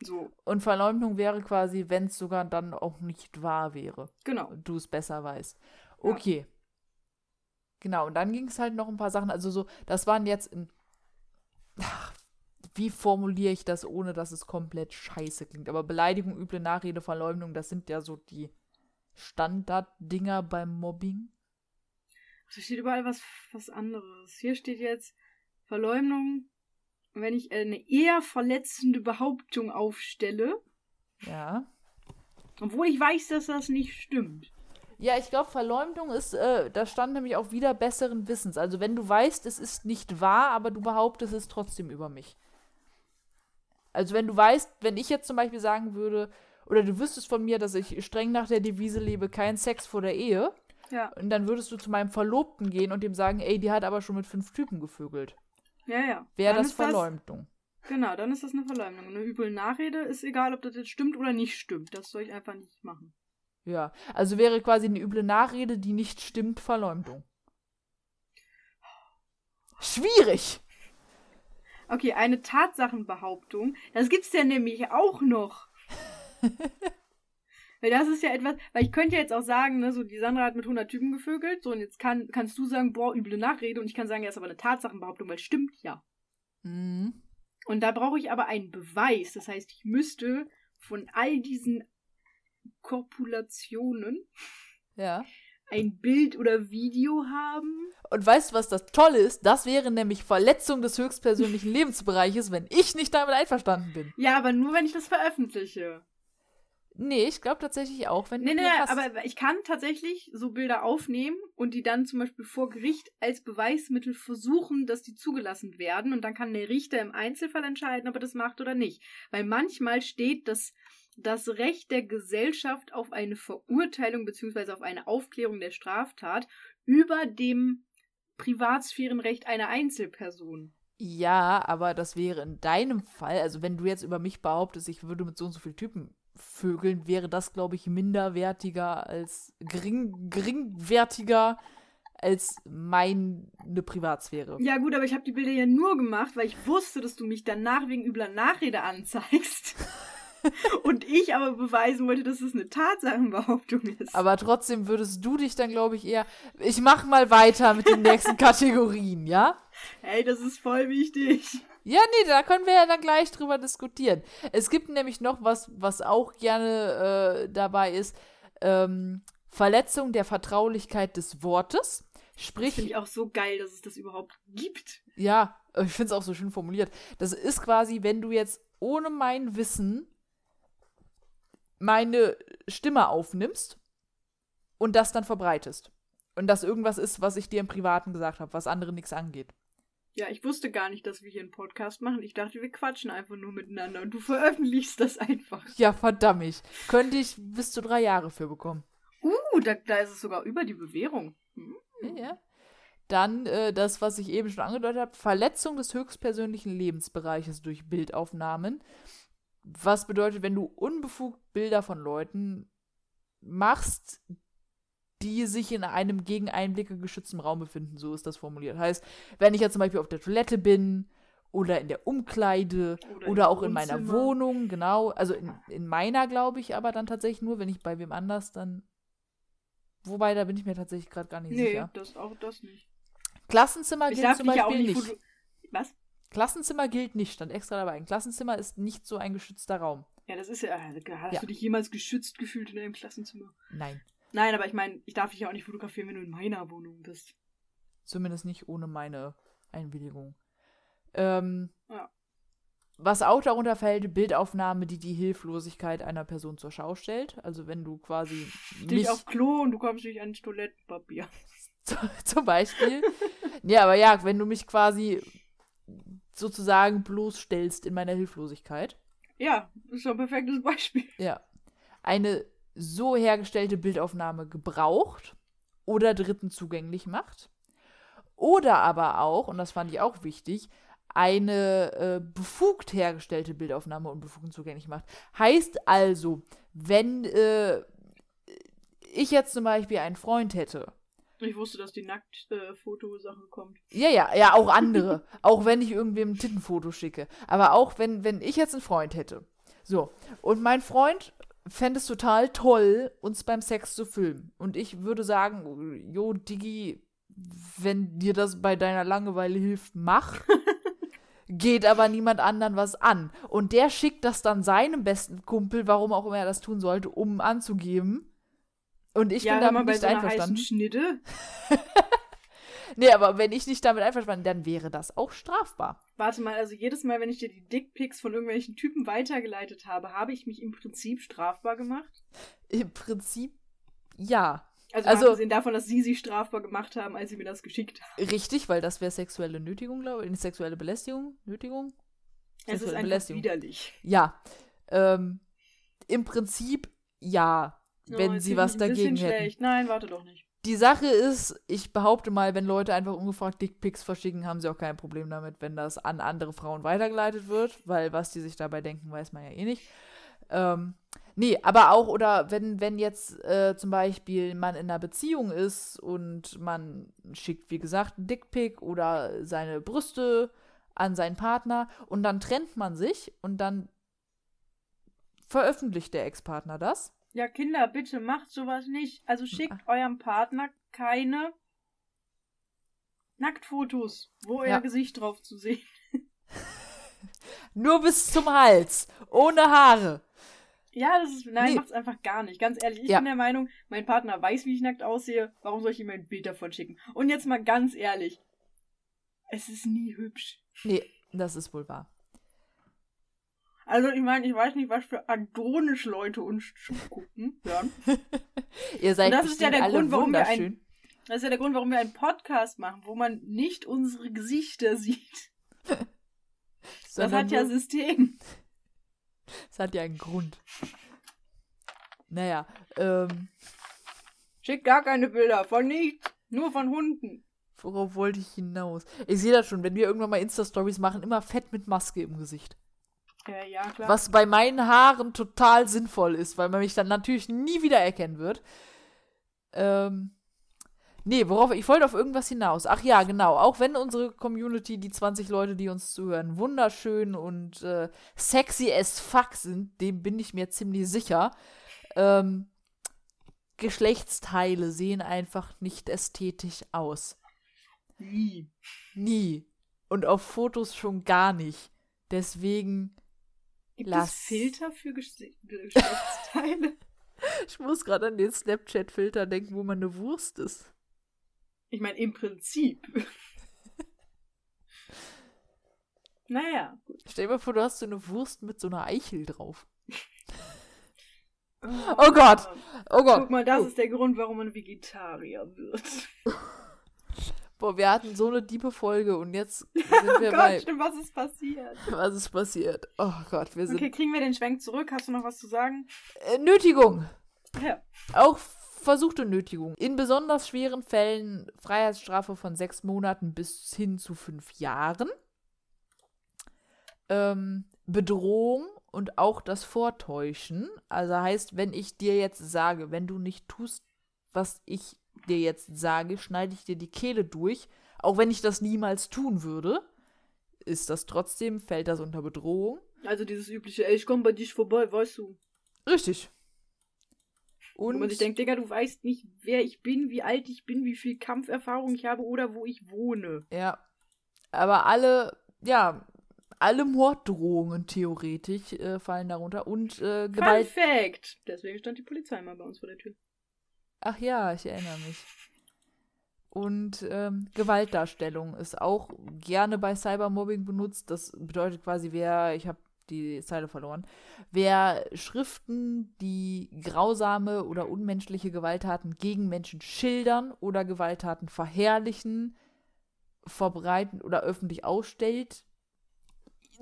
So, Und Verleumdung wäre quasi, wenn es sogar dann auch nicht wahr wäre. genau. Du es besser weißt. Ja. Okay. Genau, und dann ging es halt noch ein paar Sachen. Also so, das waren jetzt in. Ach, wie formuliere ich das, ohne dass es komplett scheiße klingt? Aber Beleidigung, üble Nachrede, Verleumdung, das sind ja so die Standarddinger beim Mobbing. Da steht überall was, was anderes. Hier steht jetzt Verleumdung wenn ich eine eher verletzende Behauptung aufstelle, Ja. obwohl ich weiß, dass das nicht stimmt. Ja, ich glaube, Verleumdung ist, äh, da stand nämlich auch wieder besseren Wissens. Also wenn du weißt, es ist nicht wahr, aber du behauptest es trotzdem über mich. Also wenn du weißt, wenn ich jetzt zum Beispiel sagen würde, oder du wüsstest von mir, dass ich streng nach der Devise lebe, kein Sex vor der Ehe, Ja, und dann würdest du zu meinem Verlobten gehen und dem sagen, ey, die hat aber schon mit fünf Typen gevögelt. Ja, ja. Wäre das Verleumdung. Genau, dann ist das eine Verleumdung. Eine üble Nachrede ist egal, ob das jetzt stimmt oder nicht stimmt. Das soll ich einfach nicht machen. Ja, also wäre quasi eine üble Nachrede, die nicht stimmt, Verleumdung. Schwierig. Okay, eine Tatsachenbehauptung. Das gibt's ja nämlich auch noch. weil das ist ja etwas, weil ich könnte ja jetzt auch sagen, ne, so die Sandra hat mit 100 Typen gevögelt, so und jetzt kann, kannst du sagen, boah, üble Nachrede und ich kann sagen, ja, ist aber eine Tatsachenbehauptung, weil stimmt ja. Mhm. Und da brauche ich aber einen Beweis. Das heißt, ich müsste von all diesen Korpulationen Ja. ein Bild oder Video haben. Und weißt du, was das Tolle ist? Das wäre nämlich Verletzung des höchstpersönlichen Lebensbereiches, wenn ich nicht damit einverstanden bin. Ja, aber nur wenn ich das veröffentliche. Nee, ich glaube tatsächlich auch, wenn Nee, du nee, hast. aber ich kann tatsächlich so Bilder aufnehmen und die dann zum Beispiel vor Gericht als Beweismittel versuchen, dass die zugelassen werden. Und dann kann der Richter im Einzelfall entscheiden, ob er das macht oder nicht. Weil manchmal steht das, das Recht der Gesellschaft auf eine Verurteilung bzw. auf eine Aufklärung der Straftat über dem Privatsphärenrecht einer Einzelperson. Ja, aber das wäre in deinem Fall, also wenn du jetzt über mich behauptest, ich würde mit so und so vielen Typen vögeln, wäre das, glaube ich, minderwertiger als gering, geringwertiger als meine Privatsphäre. Ja gut, aber ich habe die Bilder ja nur gemacht, weil ich wusste, dass du mich danach wegen übler Nachrede anzeigst. Und ich aber beweisen wollte, dass es eine Tatsachenbehauptung ist. Aber trotzdem würdest du dich dann, glaube ich, eher. Ich mach mal weiter mit den nächsten Kategorien, ja? Hey, das ist voll wichtig. Ja, nee, da können wir ja dann gleich drüber diskutieren. Es gibt nämlich noch was, was auch gerne äh, dabei ist. Ähm, Verletzung der Vertraulichkeit des Wortes. Das Sprich, finde ich auch so geil, dass es das überhaupt gibt. ja, ich finde es auch so schön formuliert. Das ist quasi, wenn du jetzt ohne mein Wissen meine Stimme aufnimmst und das dann verbreitest. Und das irgendwas ist, was ich dir im Privaten gesagt habe, was andere nichts angeht. Ja, ich wusste gar nicht, dass wir hier einen Podcast machen. Ich dachte, wir quatschen einfach nur miteinander und du veröffentlichst das einfach. Ja, verdammt. Könnte ich bis zu drei Jahre für bekommen. Uh, da, da ist es sogar über die Bewährung. Hm. Ja, ja. Dann äh, das, was ich eben schon angedeutet habe, Verletzung des höchstpersönlichen Lebensbereiches durch Bildaufnahmen. Was bedeutet, wenn du unbefugt Bilder von Leuten machst, die sich in einem gegen Einblicke geschützten Raum befinden, so ist das formuliert. Heißt, wenn ich jetzt zum Beispiel auf der Toilette bin oder in der Umkleide Oder oder, auch in meiner. Wohnung, genau, also in, in meiner glaube ich, aber dann tatsächlich nur, wenn ich bei wem anders dann. Wobei, da bin ich mir tatsächlich gerade gar nicht Nee, sicher. das auch das nicht. Klassenzimmer gilt zum Beispiel nicht nicht. Was? Klassenzimmer gilt nicht, stand extra dabei. Ein Klassenzimmer ist nicht so ein geschützter Raum. Ja, das ist ja. Hast Ja. du dich jemals geschützt gefühlt in deinem Klassenzimmer? Nein. Nein, aber ich meine, ich darf dich ja auch nicht fotografieren, wenn du in meiner Wohnung bist. Zumindest nicht ohne meine Einwilligung. Ähm, Ja. Was auch darunter fällt, Bildaufnahme, die die Hilflosigkeit einer Person zur Schau stellt. Also wenn du quasi Dich auf Klo und du kommst nicht ans Toilettenpapier. zum Beispiel. ja, aber ja, wenn du mich quasi sozusagen bloßstellst in meiner Hilflosigkeit. Ja, das ist doch ein perfektes Beispiel. Ja. Eine so hergestellte Bildaufnahme gebraucht oder Dritten zugänglich macht. Oder aber auch, und das fand ich auch wichtig, eine äh, befugt hergestellte Bildaufnahme unbefugt zugänglich macht. Heißt also, wenn äh, ich jetzt zum Beispiel einen Freund hätte, Ich wusste, dass die Nackt-Fotosache kommt. ja, ja, ja, auch andere. auch wenn ich irgendwem ein Tittenfoto schicke. Aber auch wenn, wenn ich jetzt einen Freund hätte. So. Und mein Freund fände es total toll, uns beim Sex zu filmen. Und ich würde sagen, jo, Diggi, wenn dir das bei deiner Langeweile hilft, mach. Geht aber niemand anderen was an. Und der schickt das dann seinem besten Kumpel, warum auch immer er das tun sollte, um anzugeben. Und ich ja, bin damit nicht einverstanden. Schnitte. nee, aber wenn ich nicht damit einverstanden dann wäre das auch strafbar. Warte mal, also jedes Mal, wenn ich dir die Dickpics von irgendwelchen Typen weitergeleitet habe, habe ich mich im Prinzip strafbar gemacht? Im Prinzip ja. Also, also abgesehen davon, dass sie sich strafbar gemacht haben, als sie mir das geschickt haben. Richtig, weil das wäre sexuelle Nötigung, glaube ich. Sexuelle Belästigung? Nötigung? Es ist einfach widerlich. Ja. Ähm, Im Prinzip ja, wenn oh, sie was dagegen hätten. Schlecht. Nein, warte doch nicht. Die Sache ist, ich behaupte mal, wenn Leute einfach ungefragt Dickpics verschicken, haben sie auch kein Problem damit, wenn das an andere Frauen weitergeleitet wird, weil was die sich dabei denken, weiß man ja eh nicht. Ähm, nee, aber auch, oder wenn, wenn jetzt äh, zum Beispiel man in einer Beziehung ist und man schickt, wie gesagt, einen Dickpic oder seine Brüste an seinen Partner und dann trennt man sich und dann veröffentlicht der Ex-Partner das. Ja, Kinder, bitte macht sowas nicht. Also schickt Ach. eurem Partner keine Nacktfotos, wo ja. euer Gesicht drauf zu sehen. Nur bis zum Hals, ohne Haare. Ja, das ist, nein, nee. macht's einfach gar nicht. Ganz ehrlich, ich ja. bin der Meinung, mein Partner weiß, wie ich nackt aussehe. Warum soll ich ihm ein Bild davon schicken? Und jetzt mal ganz ehrlich. Es ist nie hübsch. Nee, das ist wohl wahr. Also, ich meine, ich weiß nicht, was für adonisch Leute uns hören. Ihr seid Und das ist ja der Grund, warum wir ein, Das ist ja der Grund, warum wir einen Podcast machen, wo man nicht unsere Gesichter sieht. das hat ja System. Das hat ja einen Grund. Naja, ähm. Schick gar keine Bilder von nichts, nur von Hunden. Worauf wollte ich hinaus? Ich sehe das schon, wenn wir irgendwann mal Insta-Stories machen, immer fett mit Maske im Gesicht. Ja, ja, klar. Was bei meinen Haaren total sinnvoll ist, weil man mich dann natürlich nie wieder erkennen wird. Ähm. Nee, worauf ich wollte auf irgendwas hinaus. Ach ja, genau. Auch wenn unsere Community, die 20 Leute, die uns zuhören, wunderschön und äh, sexy as fuck sind, dem bin ich mir ziemlich sicher. Ähm, Geschlechtsteile sehen einfach nicht ästhetisch aus. Nie. Nie. Und auf Fotos schon gar nicht. Deswegen. Gibt lass. es Filter für Geschlechtsteile? ich muss gerade an den Snapchat-Filter denken, wo man eine Wurst ist. Ich meine, im Prinzip. naja, gut. Stell dir mal vor, du hast so eine Wurst mit so einer Eichel drauf. oh, oh Gott! Oh Gott! Guck mal, das oh. ist der Grund, warum man Vegetarier wird. Boah, wir hatten so eine diebe Folge und jetzt sind wir oh Gott, bei. Stimmt, was ist passiert? Was ist passiert? Oh Gott, wir sind. Okay, kriegen wir den Schwenk zurück? Hast du noch was zu sagen? Äh, Nötigung. Ja. Auch versuchte Nötigung. In besonders schweren Fällen Freiheitsstrafe von sechs Monaten bis hin zu fünf Jahren. Ähm, Bedrohung und auch das Vortäuschen. Also heißt, wenn ich dir jetzt sage, wenn du nicht tust, was ich dir jetzt sage, schneide ich dir die Kehle durch. Auch wenn ich das niemals tun würde, ist das trotzdem, fällt das unter Bedrohung. Also dieses übliche, ey, ich komme bei dich vorbei, weißt du. Richtig. Und wo man sich denkt, Digga, du weißt nicht, wer ich bin, wie alt ich bin, wie viel Kampferfahrung ich habe oder wo ich wohne. Ja. Aber alle, ja, alle Morddrohungen theoretisch äh, fallen darunter und äh, Gewalt. Fun Fact! Deswegen stand die Polizei mal bei uns vor der Tür. Ach ja, ich erinnere mich. Und ähm, Gewaltdarstellung ist auch gerne bei Cybermobbing benutzt. Das bedeutet quasi, wer, ich habe die Zeile verloren. Wer Schriften, die grausame oder unmenschliche Gewalttaten gegen Menschen schildern oder Gewalttaten verherrlichen, verbreiten oder öffentlich ausstellt,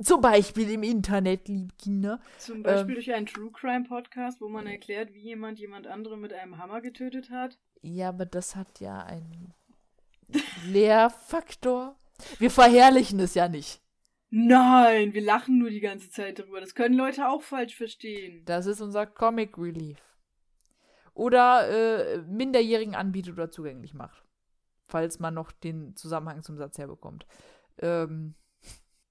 zum Beispiel im Internet, liebe Kinder. Zum Beispiel ähm, durch einen True Crime Podcast, wo man erklärt, wie jemand jemand anderen mit einem Hammer getötet hat. Ja, aber das hat ja einen Lehrfaktor. Wir verherrlichen es ja nicht. Nein, wir lachen nur die ganze Zeit darüber. Das können Leute auch falsch verstehen. Das ist unser Comic Relief. Oder äh, Minderjährigen anbietet oder zugänglich macht. Falls man noch den Zusammenhang zum Satz herbekommt. Ähm,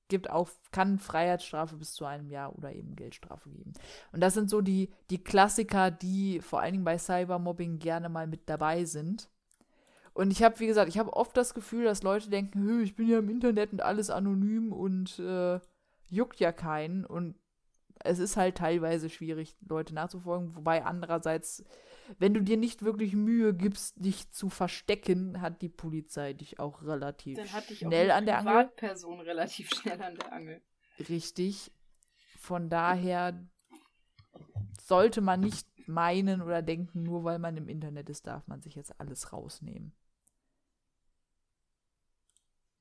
gibt auch, kann Freiheitsstrafe bis zu einem Jahr oder eben Geldstrafe geben. Und das sind so die, die Klassiker, die vor allen Dingen bei Cybermobbing gerne mal mit dabei sind. Und ich habe, wie gesagt, ich habe oft das Gefühl, dass Leute denken, ich bin ja im Internet und alles anonym und äh, juckt ja keinen. Und es ist halt teilweise schwierig, Leute nachzufolgen. Wobei andererseits wenn du dir nicht wirklich Mühe gibst, dich zu verstecken, hat die Polizei dich auch relativ schnell auch an der Angel. Privatperson relativ schnell an der Angel. Richtig. Von daher sollte man nicht meinen oder denken, nur weil man im Internet ist, darf man sich jetzt alles rausnehmen.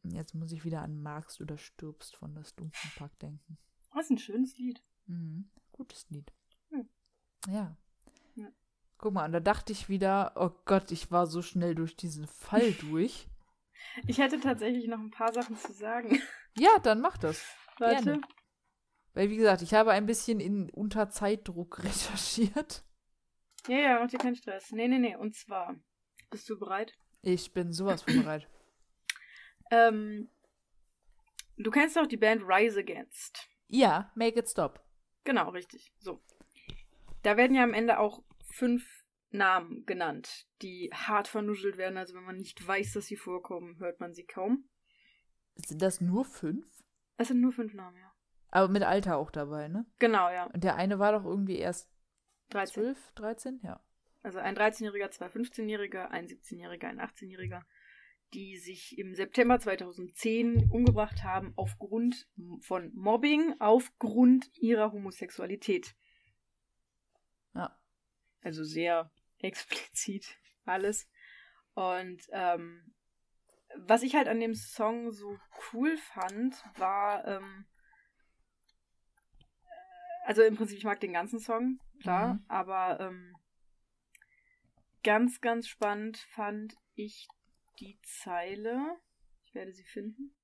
Jetzt muss ich wieder an Magst oder stirbst von das Dunkelpack denken. Das ist ein schönes Lied. Mhm. Gutes Lied. Hm. Ja. Guck mal, und da dachte ich wieder, oh Gott, ich war so schnell durch diesen Fall durch. Ich hätte tatsächlich noch ein paar Sachen zu sagen. Ja, dann mach das. Warte. Gerne. Weil, wie gesagt, ich habe ein bisschen in unter Zeitdruck recherchiert. Ja, ja, mach dir keinen Stress. Nee, nee, nee. Und zwar, bist du bereit? Ich bin sowas von bereit. Ähm, du kennst doch die Band Rise Against. Ja, make it stop. Genau, richtig. So. Da werden ja am Ende auch fünf Namen genannt, die hart vernuschelt werden. Also wenn man nicht weiß, dass sie vorkommen, hört man sie kaum. Sind das nur fünf? Es sind nur fünf Namen, ja. Aber mit Alter auch dabei, ne? Genau, ja. Und der eine war doch irgendwie erst 13. 12, 13? Ja. Also ein 13-Jähriger, zwei 15-Jähriger, ein 17-Jähriger, ein 18-Jähriger, die sich im September 2010 umgebracht haben aufgrund von Mobbing, aufgrund ihrer Homosexualität. Ja. Also sehr explizit alles. Und ähm, was ich halt an dem Song so cool fand, war, ähm, also im Prinzip, ich mag den ganzen Song, klar, Mhm. aber ähm, ganz, ganz spannend fand ich die Zeile, ich werde sie finden.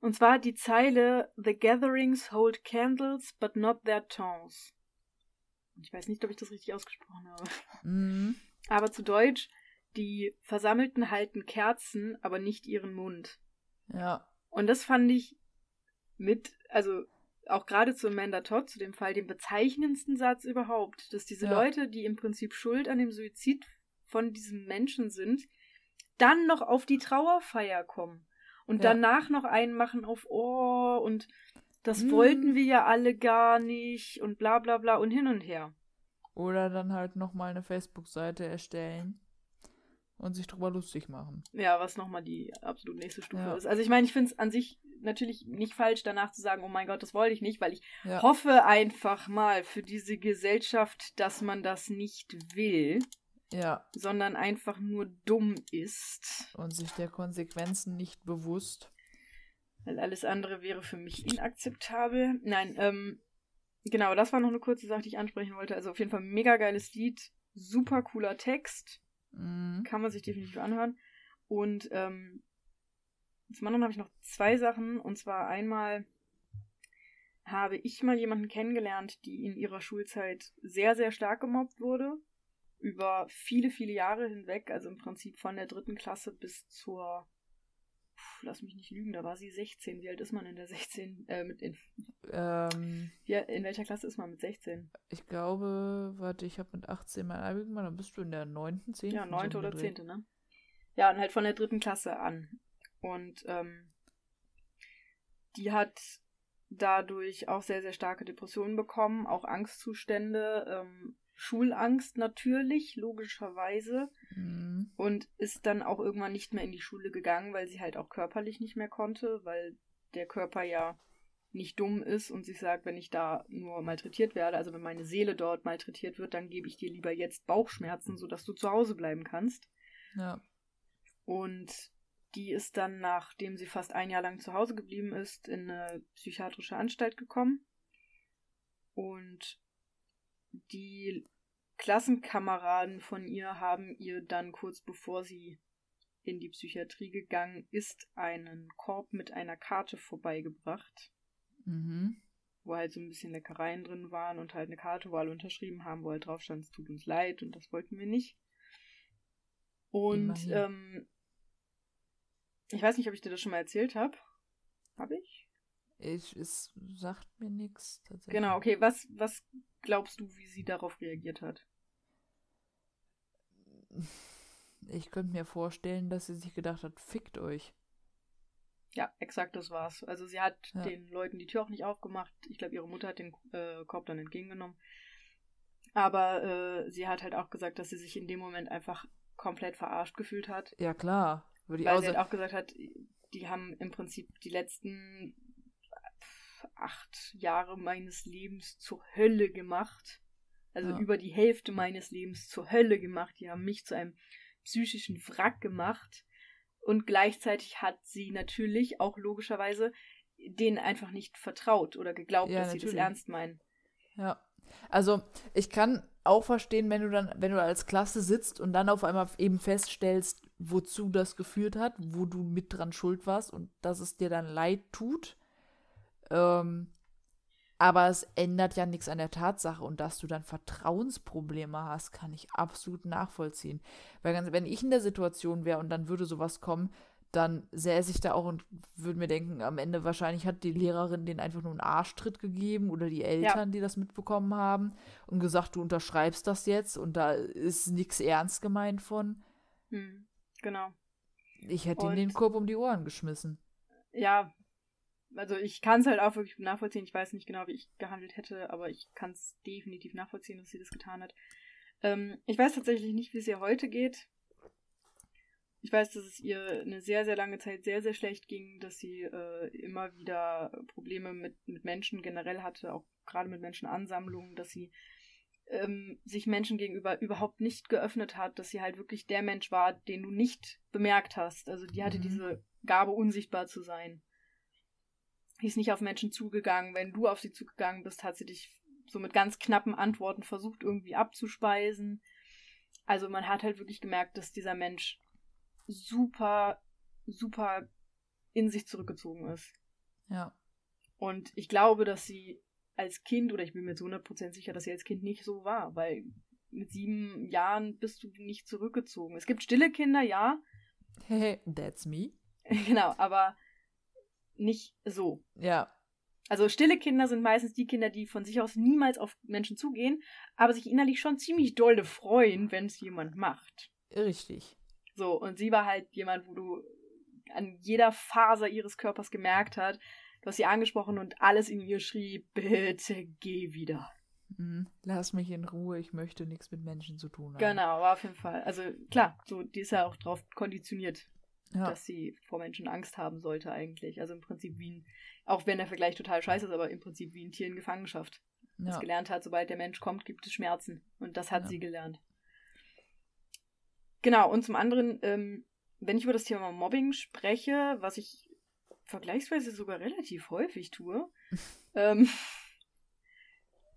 Und zwar die Zeile The gatherings hold candles, but not their tongues. Ich weiß nicht, ob ich das richtig ausgesprochen habe. Mhm. Aber zu Deutsch, die Versammelten halten Kerzen, aber nicht ihren Mund. Ja. Und das fand ich mit, also auch gerade zu Amanda Todd, zu dem Fall, den bezeichnendsten Satz überhaupt, dass diese Ja. Leute, die im Prinzip schuld an dem Suizid von diesem Menschen sind, dann noch auf die Trauerfeier kommen und Ja. danach noch einen machen auf Oh und das Hm. wollten wir ja alle gar nicht und bla bla bla und hin und her. Oder dann halt nochmal eine Facebook-Seite erstellen und sich drüber lustig machen. Ja, was nochmal die absolut nächste Stufe Ja. ist. Also ich meine, ich finde es an sich natürlich nicht falsch, danach zu sagen, oh mein Gott, das wollte ich nicht, weil ich Ja. hoffe einfach mal für diese Gesellschaft, dass man das nicht will, Ja. sondern einfach nur dumm ist. Und sich der Konsequenzen nicht bewusst. Weil alles andere wäre für mich inakzeptabel. Nein, ähm, genau, das war noch eine kurze Sache, die ich ansprechen wollte. Also auf jeden Fall mega geiles Lied, super cooler Text. Mhm. Kann man sich definitiv anhören. Und ähm, zum anderen habe ich noch zwei Sachen. Und zwar einmal habe ich mal jemanden kennengelernt, die in ihrer Schulzeit sehr, sehr stark gemobbt wurde. Über viele, viele Jahre hinweg. Also im Prinzip von der dritten Klasse bis zur. Lass mich nicht lügen, da war sie 16. Wie alt ist man in der 16? Äh, mit in, Ähm, ja, in welcher Klasse ist man mit 16? ich glaube, warte, ich habe mit 18 mein Abi gemacht, dann bist du in der 9., 10. Ja, so neunte um den oder Dreh. zehnte, ne? Ja, und halt von der dritten Klasse an. Und ähm, die hat dadurch auch sehr, sehr starke Depressionen bekommen, auch Angstzustände, ähm, Schulangst natürlich, logischerweise. Mhm. Und ist dann auch irgendwann nicht mehr in die Schule gegangen, weil sie halt auch körperlich nicht mehr konnte, weil der Körper ja nicht dumm ist und sich sagt, wenn ich da nur malträtiert werde, also wenn meine Seele dort malträtiert wird, dann gebe ich dir lieber jetzt Bauchschmerzen, sodass du zu Hause bleiben kannst. Ja. Und die ist dann, nachdem sie fast ein Jahr lang zu Hause geblieben ist, in eine psychiatrische Anstalt gekommen. Und die Klassenkameraden von ihr haben ihr dann kurz bevor sie in die Psychiatrie gegangen ist, einen Korb mit einer Karte vorbeigebracht, Mhm. wo halt so ein bisschen Leckereien drin waren und halt eine Karte, wo alle unterschrieben haben, wo halt drauf stand, es tut uns leid und das wollten wir nicht. Und ähm, ich weiß nicht, ob ich dir das schon mal erzählt habe. Habe ich? Ich, es sagt mir nichts tatsächlich. Genau, okay. Was, was glaubst du, wie sie darauf reagiert hat? Ich könnte mir vorstellen, dass sie sich gedacht hat, fickt euch. Ja, exakt das war's. Also sie hat Ja. den Leuten die Tür auch nicht aufgemacht. Ich glaube, ihre Mutter hat den äh, Korb dann entgegengenommen. Aber äh, sie hat halt auch gesagt, dass sie sich in dem Moment einfach komplett verarscht gefühlt hat. Ja, klar. Würde weil sie halt auch gesagt hat, die haben im Prinzip die letzten acht Jahre meines Lebens zur Hölle gemacht. Also ja. über die Hälfte meines Lebens zur Hölle gemacht. Die haben mich zu einem psychischen Wrack gemacht. Und gleichzeitig hat sie natürlich auch logischerweise denen einfach nicht vertraut oder geglaubt, ja, dass natürlich. sie das ernst meinen. Ja. Also ich kann auch verstehen, wenn du dann, wenn du als Klasse sitzt und dann auf einmal eben feststellst, wozu das geführt hat, wo du mit dran schuld warst und dass es dir dann leid tut. Ähm, aber es ändert ja nichts an der Tatsache und dass du dann Vertrauensprobleme hast, kann ich absolut nachvollziehen. Weil wenn ich in der Situation wäre und dann würde sowas kommen, dann säße ich da auch und würde mir denken, am Ende wahrscheinlich hat die Lehrerin den einfach nur einen Arschtritt gegeben oder die Eltern, ja. die das mitbekommen haben und gesagt, du unterschreibst das jetzt und da ist nichts ernst gemeint von. Hm, genau. Ich hätte ihm den Korb um die Ohren geschmissen. Ja, also ich kann es halt auch wirklich nachvollziehen. Ich weiß nicht genau, wie ich gehandelt hätte, aber ich kann es definitiv nachvollziehen, dass sie das getan hat. Ähm, ich weiß tatsächlich nicht, wie es ihr heute geht. Ich weiß, dass es ihr eine sehr, sehr lange Zeit sehr, sehr schlecht ging, dass sie äh, immer wieder Probleme mit, mit Menschen generell hatte, auch gerade mit Menschenansammlungen, dass sie ähm, sich Menschen gegenüber überhaupt nicht geöffnet hat, dass sie halt wirklich der Mensch war, den du nicht bemerkt hast. Also die hatte mhm. diese Gabe, unsichtbar zu sein. Die ist nicht auf Menschen zugegangen. Wenn du auf sie zugegangen bist, hat sie dich so mit ganz knappen Antworten versucht, irgendwie abzuspeisen. Also man hat halt wirklich gemerkt, dass dieser Mensch super, super in sich zurückgezogen ist. Ja. Und ich glaube, dass sie als Kind, oder ich bin mir zu 100% sicher, dass sie als Kind nicht so war, weil mit sieben Jahren bist du nicht zurückgezogen. Es gibt stille Kinder, ja. Hey, that's me. genau, aber nicht so. Ja. Also stille Kinder sind meistens die Kinder, die von sich aus niemals auf Menschen zugehen, aber sich innerlich schon ziemlich dolle freuen, wenn es jemand macht. Richtig. So, und sie war halt jemand, wo du an jeder Faser ihres Körpers gemerkt hast, du hast sie angesprochen und alles in ihr schrie, bitte geh wieder. Mhm. Lass mich in Ruhe, ich möchte nichts mit Menschen zu tun haben. Genau, auf jeden Fall. Also klar, so, die ist ja auch drauf konditioniert, ja. dass sie vor Menschen Angst haben sollte eigentlich. Also im Prinzip wie ein, auch wenn der Vergleich total scheiße ist, aber im Prinzip wie ein Tier in Gefangenschaft. Ja. Das gelernt hat, sobald der Mensch kommt, gibt es Schmerzen. Und das hat ja. sie gelernt. Genau, und zum anderen, ähm, wenn ich über das Thema Mobbing spreche, was ich vergleichsweise sogar relativ häufig tue, ähm,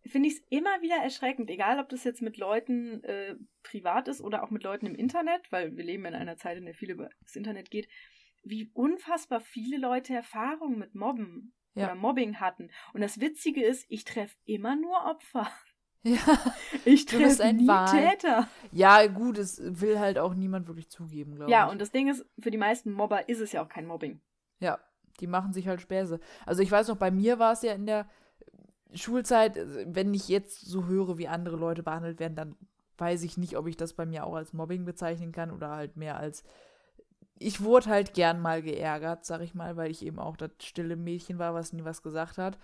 finde ich es immer wieder erschreckend, egal ob das jetzt mit Leuten äh, privat ist oder auch mit Leuten im Internet, weil wir leben in einer Zeit, in der viel über das Internet geht, wie unfassbar viele Leute Erfahrungen mit Mobben ja. oder Mobbing hatten. Und das Witzige ist, ich treffe immer nur Opfer. Ja, ich treffe nie Wahl. Täter. Ja, gut, es will halt auch niemand wirklich zugeben, glaube ja, ich. Ja, und das Ding ist, für die meisten Mobber ist es ja auch kein Mobbing. Ja, die machen sich halt Späße. Also ich weiß noch, bei mir war es ja in der Schulzeit, wenn ich jetzt so höre, wie andere Leute behandelt werden, dann weiß ich nicht, ob ich das bei mir auch als Mobbing bezeichnen kann oder halt mehr als ich wurde halt gern mal geärgert, sag ich mal, weil ich eben auch das stille Mädchen war, was nie was gesagt hat.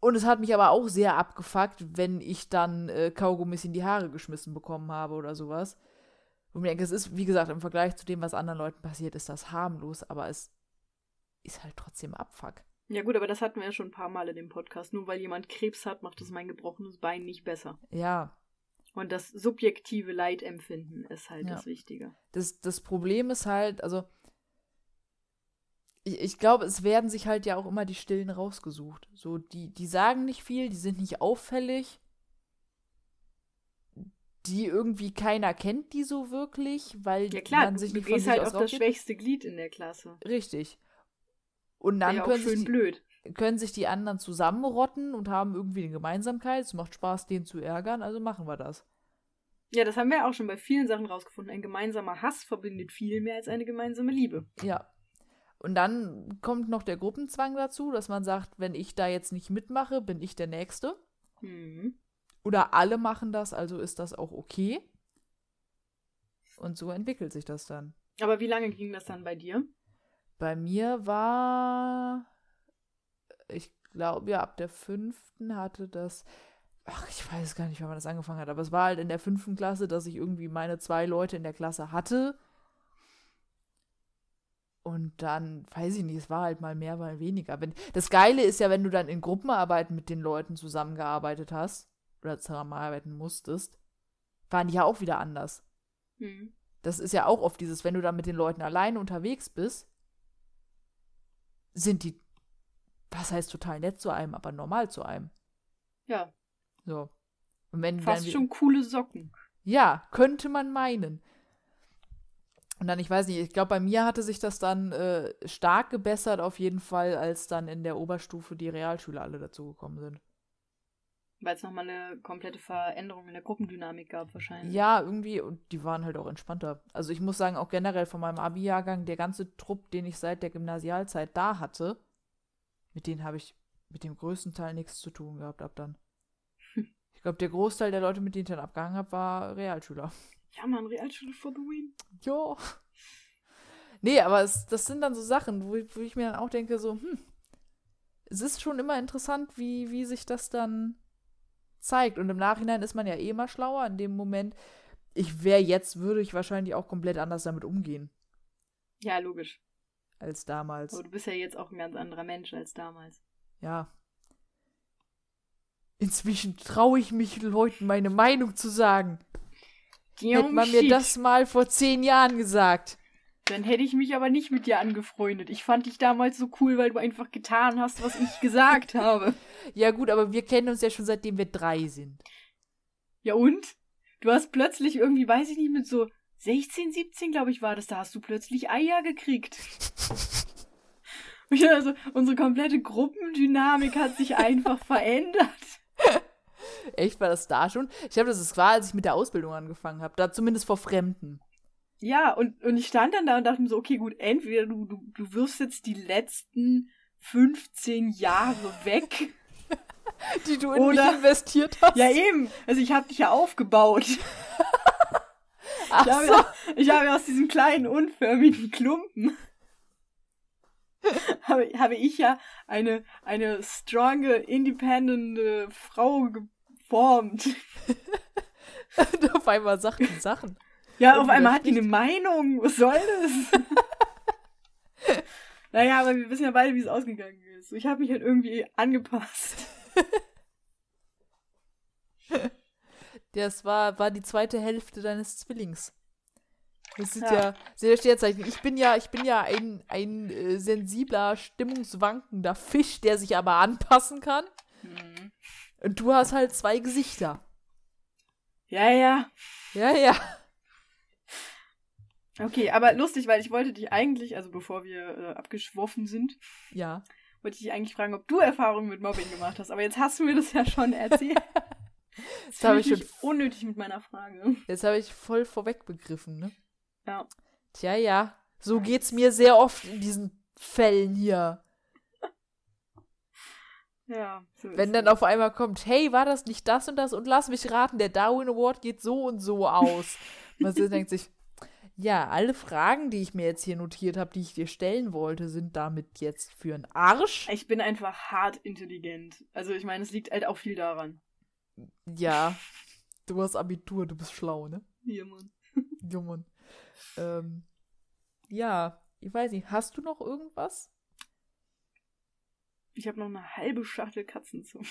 Und es hat mich aber auch sehr abgefuckt, wenn ich dann äh, Kaugummis in die Haare geschmissen bekommen habe oder sowas. Und ich denke, es ist, wie gesagt, im Vergleich zu dem, was anderen Leuten passiert, ist das harmlos, aber es ist halt trotzdem Abfuck. Ja gut, aber das hatten wir ja schon ein paar Mal in dem Podcast. Nur weil jemand Krebs hat, macht es mein gebrochenes Bein nicht besser. Ja. Und das subjektive Leidempfinden ist halt ja. das Wichtige. Das, das Problem ist halt, also ich, ich glaube, es werden sich halt ja auch immer die Stillen rausgesucht. So, die, die sagen nicht viel, die sind nicht auffällig. Die irgendwie keiner kennt die so wirklich, weil ja, klar, man sich nicht von sich halt auf das schwächste Glied in der Klasse. Richtig. Und dann ja können, sich die, können sich die anderen zusammenrotten und haben irgendwie eine Gemeinsamkeit. Es macht Spaß, den zu ärgern, also machen wir das. Ja, das haben wir auch schon bei vielen Sachen rausgefunden. Ein gemeinsamer Hass verbindet viel mehr als eine gemeinsame Liebe. Ja, und dann kommt noch der Gruppenzwang dazu, dass man sagt, wenn ich da jetzt nicht mitmache, bin ich der Nächste. Mhm. Oder alle machen das, also ist das auch okay. Und so entwickelt sich das dann. Aber wie lange ging das dann bei dir? Bei mir war, ich glaube ja, ab der fünften hatte das, ach, ich weiß gar nicht, wann man das angefangen hat, aber es war halt in der fünften Klasse, dass ich irgendwie meine zwei Leute in der Klasse hatte. Und dann, weiß ich nicht, es war halt mal mehr, mal weniger. Wenn, das Geile ist ja, wenn du dann in Gruppenarbeiten mit den Leuten zusammengearbeitet hast oder zusammenarbeiten musstest, waren die ja auch wieder anders. Hm. Das ist ja auch oft dieses, wenn du dann mit den Leuten alleine unterwegs bist, sind die, was heißt total nett zu einem, aber normal zu einem. Ja, So. Und wenn fast dann, schon coole Socken. Ja, könnte man meinen. Und dann, ich weiß nicht, ich glaube, bei mir hatte sich das dann äh, stark gebessert, auf jeden Fall, als dann in der Oberstufe die Realschüler alle dazugekommen sind. Weil es nochmal eine komplette Veränderung in der Gruppendynamik gab, wahrscheinlich. Ja, irgendwie, und die waren halt auch entspannter. Also ich muss sagen, auch generell von meinem Abi-Jahrgang, der ganze Trupp, den ich seit der Gymnasialzeit da hatte, mit denen habe ich mit dem größten Teil nichts zu tun gehabt ab dann. Ich glaube, der Großteil der Leute, mit denen ich dann abgehangen habe, war Realschüler. Ja, Mann, Realschule for the win. Jo. Nee, aber es, das sind dann so Sachen, wo, ich- wo ich mir dann auch denke, so, hm, es ist schon immer interessant, wie, wie sich das dann zeigt. Und im Nachhinein ist man ja eh immer schlauer. In dem Moment, ich wäre jetzt, würde ich wahrscheinlich auch komplett anders damit umgehen Ja, logisch. als damals. Aber du bist ja jetzt auch ein ganz anderer Mensch als damals. Ja. Inzwischen traue ich mich, Leuten meine Meinung zu sagen. Hätte man mir das mal vor zehn Jahren gesagt. Dann hätte ich mich aber nicht mit dir angefreundet. Ich fand dich damals so cool, weil du einfach getan hast, was ich gesagt habe. Ja, gut, aber wir kennen uns ja schon seitdem wir drei sind. Ja und? Du hast plötzlich irgendwie, weiß ich nicht, mit so 16, 17, glaube ich, war das, da hast du plötzlich Eier gekriegt. Also, unsere komplette Gruppendynamik hat sich einfach verändert. Echt, war das da schon? Ich glaube, das ist war, als ich mit der Ausbildung angefangen habe. Da zumindest vor Fremden. Ja, und, und ich stand dann da und dachte mir so, okay, gut, entweder du, du, du wirfst jetzt die letzten 15 Jahre weg. Die du in Oder- mich investiert hast. Ja, eben. Also ich habe dich ja aufgebaut. Ach Ich habe, so. ja, ich habe ja aus diesem kleinen, unförmigen Klumpen habe, habe ich ja eine, eine stronge, independent äh, Frau geformt. Und auf einmal die Sachen. Ja, auf einmal hat die eine Meinung. Was soll das? naja, aber wir wissen ja beide, wie es ausgegangen ist. Ich habe mich halt irgendwie angepasst. Das war, war die zweite Hälfte deines Zwillings. Das sind Ja. ja, sehr Sternzeichen. Ich bin ja, ich bin ja ein, ein äh, sensibler, stimmungswankender Fisch, der sich aber anpassen kann. Hm. Und du hast halt zwei Gesichter. Ja, ja. Ja, ja. Okay, aber lustig, weil ich wollte dich eigentlich, also bevor wir äh, abgeschworfen sind, Ja. wollte ich dich eigentlich fragen, ob du Erfahrungen mit Mobbing gemacht hast. Aber jetzt hast du mir das ja schon erzählt. Das habe ich schon, unnötig mit meiner Frage. jetzt habe ich voll vorweg begriffen, ne? Ja. Tja, ja. So geht's mir sehr oft in diesen Fällen hier. Ja. So Wenn dann es. auf einmal kommt, hey, war das nicht das und das? Und lass mich raten, der Darwin Award geht so und so aus. Man so denkt sich, ja, alle Fragen, die ich mir jetzt hier notiert habe, die ich dir stellen wollte, sind damit jetzt für einen Arsch. Ich bin einfach hart intelligent. Also ich meine, es liegt halt auch viel daran. Ja, du hast Abitur, du bist schlau, ne? Hier, Mann. Ja, Mann. Ähm, ja, ich weiß nicht, hast du noch irgendwas? Ich habe noch eine halbe Schachtel Katzen zu.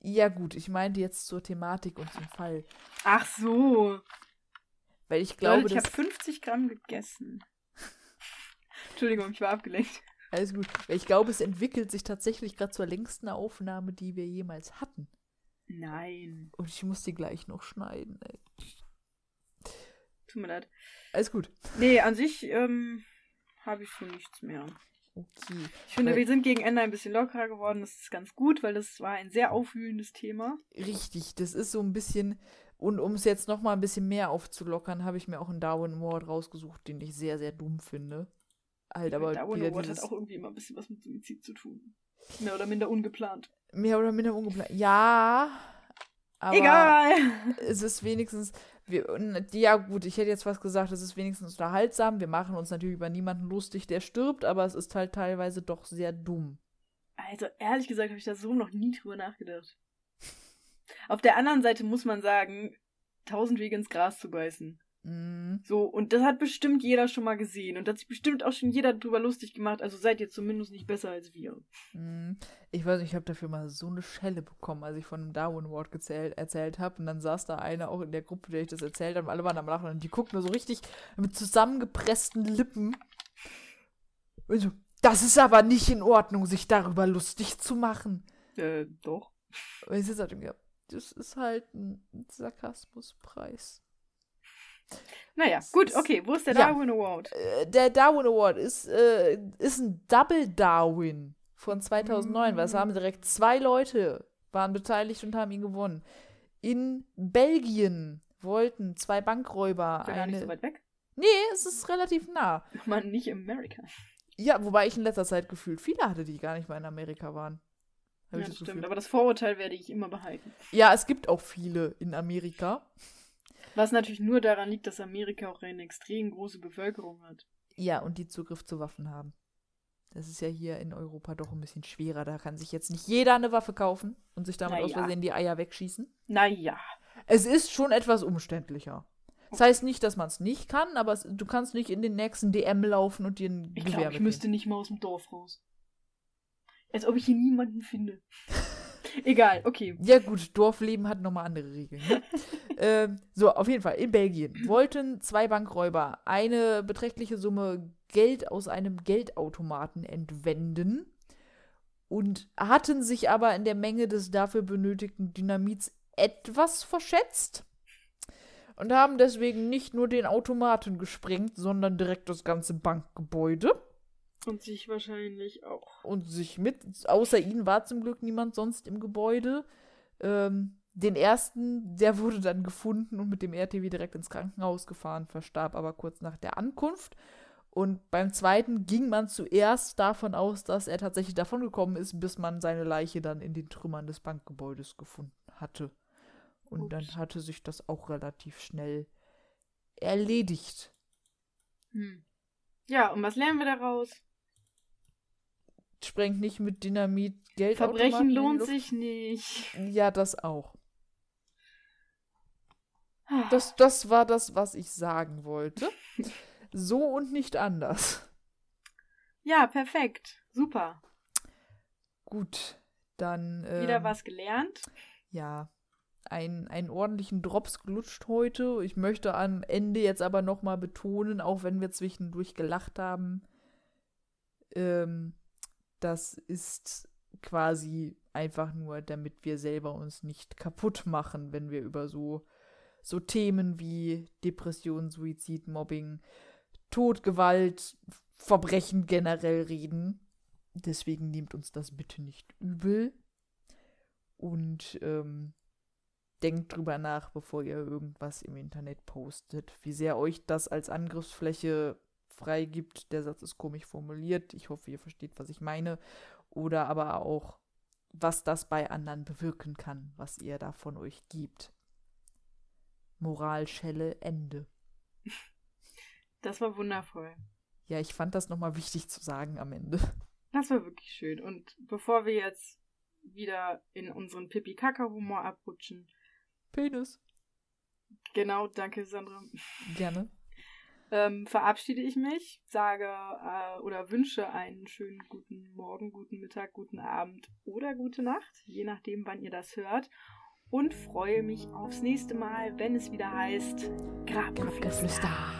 Ja, gut, ich meinte jetzt zur Thematik und zum Fall. Ach so. Weil ich glaube, Leute, ich habe 50 Gramm gegessen. Entschuldigung, ich war abgelenkt. alles gut. Weil ich glaube, es entwickelt sich tatsächlich gerade zur längsten Aufnahme, die wir jemals hatten. Nein. Und ich muss die gleich noch schneiden. Ey. Tut mir leid. Alles gut. Nee, an sich ähm, habe ich schon nichts mehr. Okay. Ich finde, Weil- wir sind gegen Ende ein bisschen lockerer geworden. Das ist ganz gut, weil das war ein sehr aufwühlendes Thema. Richtig, das ist so ein bisschen. Und um es jetzt noch mal ein bisschen mehr aufzulockern, habe ich mir auch einen Darwin Award rausgesucht, den ich sehr, sehr dumm finde. Halt aber Darwin Award dieses hat auch irgendwie immer ein bisschen was mit Suizid zu tun. Mehr oder minder ungeplant. mehr oder minder ungeplant. Ja, aber Egal! es ist wenigstens. Wir, ja, gut, ich hätte jetzt fast gesagt, es ist wenigstens unterhaltsam. Wir machen uns natürlich über niemanden lustig, der stirbt, aber es ist halt teilweise doch sehr dumm. Also, ehrlich gesagt, habe ich da so noch nie drüber nachgedacht. Auf der anderen Seite muss man sagen, tausend Wege ins Gras zu beißen. Mm, So, und das hat bestimmt jeder schon mal gesehen. Und da hat sich bestimmt auch schon jeder drüber lustig gemacht. Also seid ihr zumindest nicht besser als wir. mm. Ich weiß nicht, ich habe dafür mal so eine Schelle bekommen, als ich von dem Darwin Award erzählt habe. Und dann saß da einer auch in der Gruppe, der ich das erzählt habe. Und alle waren am Lachen. Und die guckten nur so richtig mit zusammengepressten Lippen. Und so, das ist aber nicht in Ordnung, sich darüber lustig zu machen. Äh, doch. Und ich sitze halt irgendwie, das ist halt ein Sarkasmuspreis. Naja, gut, okay. Wo ist der Ja. Darwin Award? Äh, der Darwin Award ist, äh, ist ein Double Darwin von 2009, weil es haben direkt zwei Leute waren beteiligt und haben ihn gewonnen. In Belgien wollten zwei Bankräuber Ist ja gar nicht eine. so weit weg. nee, es ist relativ nah. Man, nicht Amerika. Ja, wobei ich in letzter Zeit gefühlt viele hatte, die gar nicht mal in Amerika waren. Ja, das stimmt. Gefühl. Aber das Vorurteil werde ich immer behalten. Ja, es gibt auch viele in Amerika. Was natürlich nur daran liegt, dass Amerika auch eine extrem große Bevölkerung hat. Ja, und die Zugriff zu Waffen haben. Das ist ja hier in Europa doch ein bisschen schwerer. Da kann sich jetzt nicht jeder eine Waffe kaufen und sich damit Na aus. Versehen die Eier wegschießen. Naja. Es ist schon etwas umständlicher. Das heißt nicht, dass man es nicht kann, aber es, du kannst nicht in den nächsten DM laufen und dir ein Ich Gewehr glaube, ich mitnehmen. müsste nicht mal aus dem Dorf raus. Als ob ich hier niemanden finde. Egal, okay. Ja gut, Dorfleben hat nochmal andere Regeln. Ne? ähm, so, auf jeden Fall, in Belgien wollten zwei Bankräuber eine beträchtliche Summe Geld aus einem Geldautomaten entwenden und hatten sich aber in der Menge des dafür benötigten Dynamits etwas verschätzt und haben deswegen nicht nur den Automaten gesprengt, sondern direkt das ganze Bankgebäude. Und sich wahrscheinlich auch. und sich mit, außer ihnen war zum Glück niemand sonst im Gebäude. Ähm, den ersten, der wurde dann gefunden und mit dem RTW direkt ins Krankenhaus gefahren, verstarb aber kurz nach der Ankunft. Und beim zweiten ging man zuerst davon aus, dass er tatsächlich davongekommen ist, bis man seine Leiche dann in den Trümmern des Bankgebäudes gefunden hatte. Und dann Ups. hatte sich das auch relativ schnell erledigt. Hm. Ja, und was lernen wir daraus? Sprengt nicht mit Dynamit Geld. Verbrechen lohnt sich nicht. Ja, das auch. Das, das war das, was ich sagen wollte. So und nicht anders. Ja, perfekt. Super. Gut, dann. Ähm, Wieder was gelernt. Ja, ein, einen ordentlichen Drops gelutscht heute. Ich möchte am Ende jetzt aber nochmal betonen, auch wenn wir zwischendurch gelacht haben, ähm, das ist quasi einfach nur, damit wir selber uns nicht kaputt machen, wenn wir über so, so Themen wie Depression, Suizid, Mobbing, Tod, Gewalt, Verbrechen generell reden. Deswegen nehmt uns das bitte nicht übel. Und ähm, denkt drüber nach, bevor ihr irgendwas im Internet postet. Wie sehr euch das als Angriffsfläche freigibt. Der Satz ist komisch formuliert. Ich hoffe, ihr versteht, was ich meine. Oder aber auch, was das bei anderen bewirken kann, was ihr da von euch gibt. Moralschelle Ende. Das war wundervoll. Ja, ich fand das nochmal wichtig zu sagen am Ende. Das war wirklich schön. Und bevor wir jetzt wieder in unseren Pipi-Kaka-Humor abrutschen, Penis. genau, danke Sandra, Gerne. Ähm, verabschiede ich mich, sage äh, oder wünsche einen schönen guten Morgen, guten Mittag, guten Abend oder gute Nacht, je nachdem, wann ihr das hört. Und freue mich aufs nächste Mal, wenn es wieder heißt Grabgeflüster. Grabgeflüster.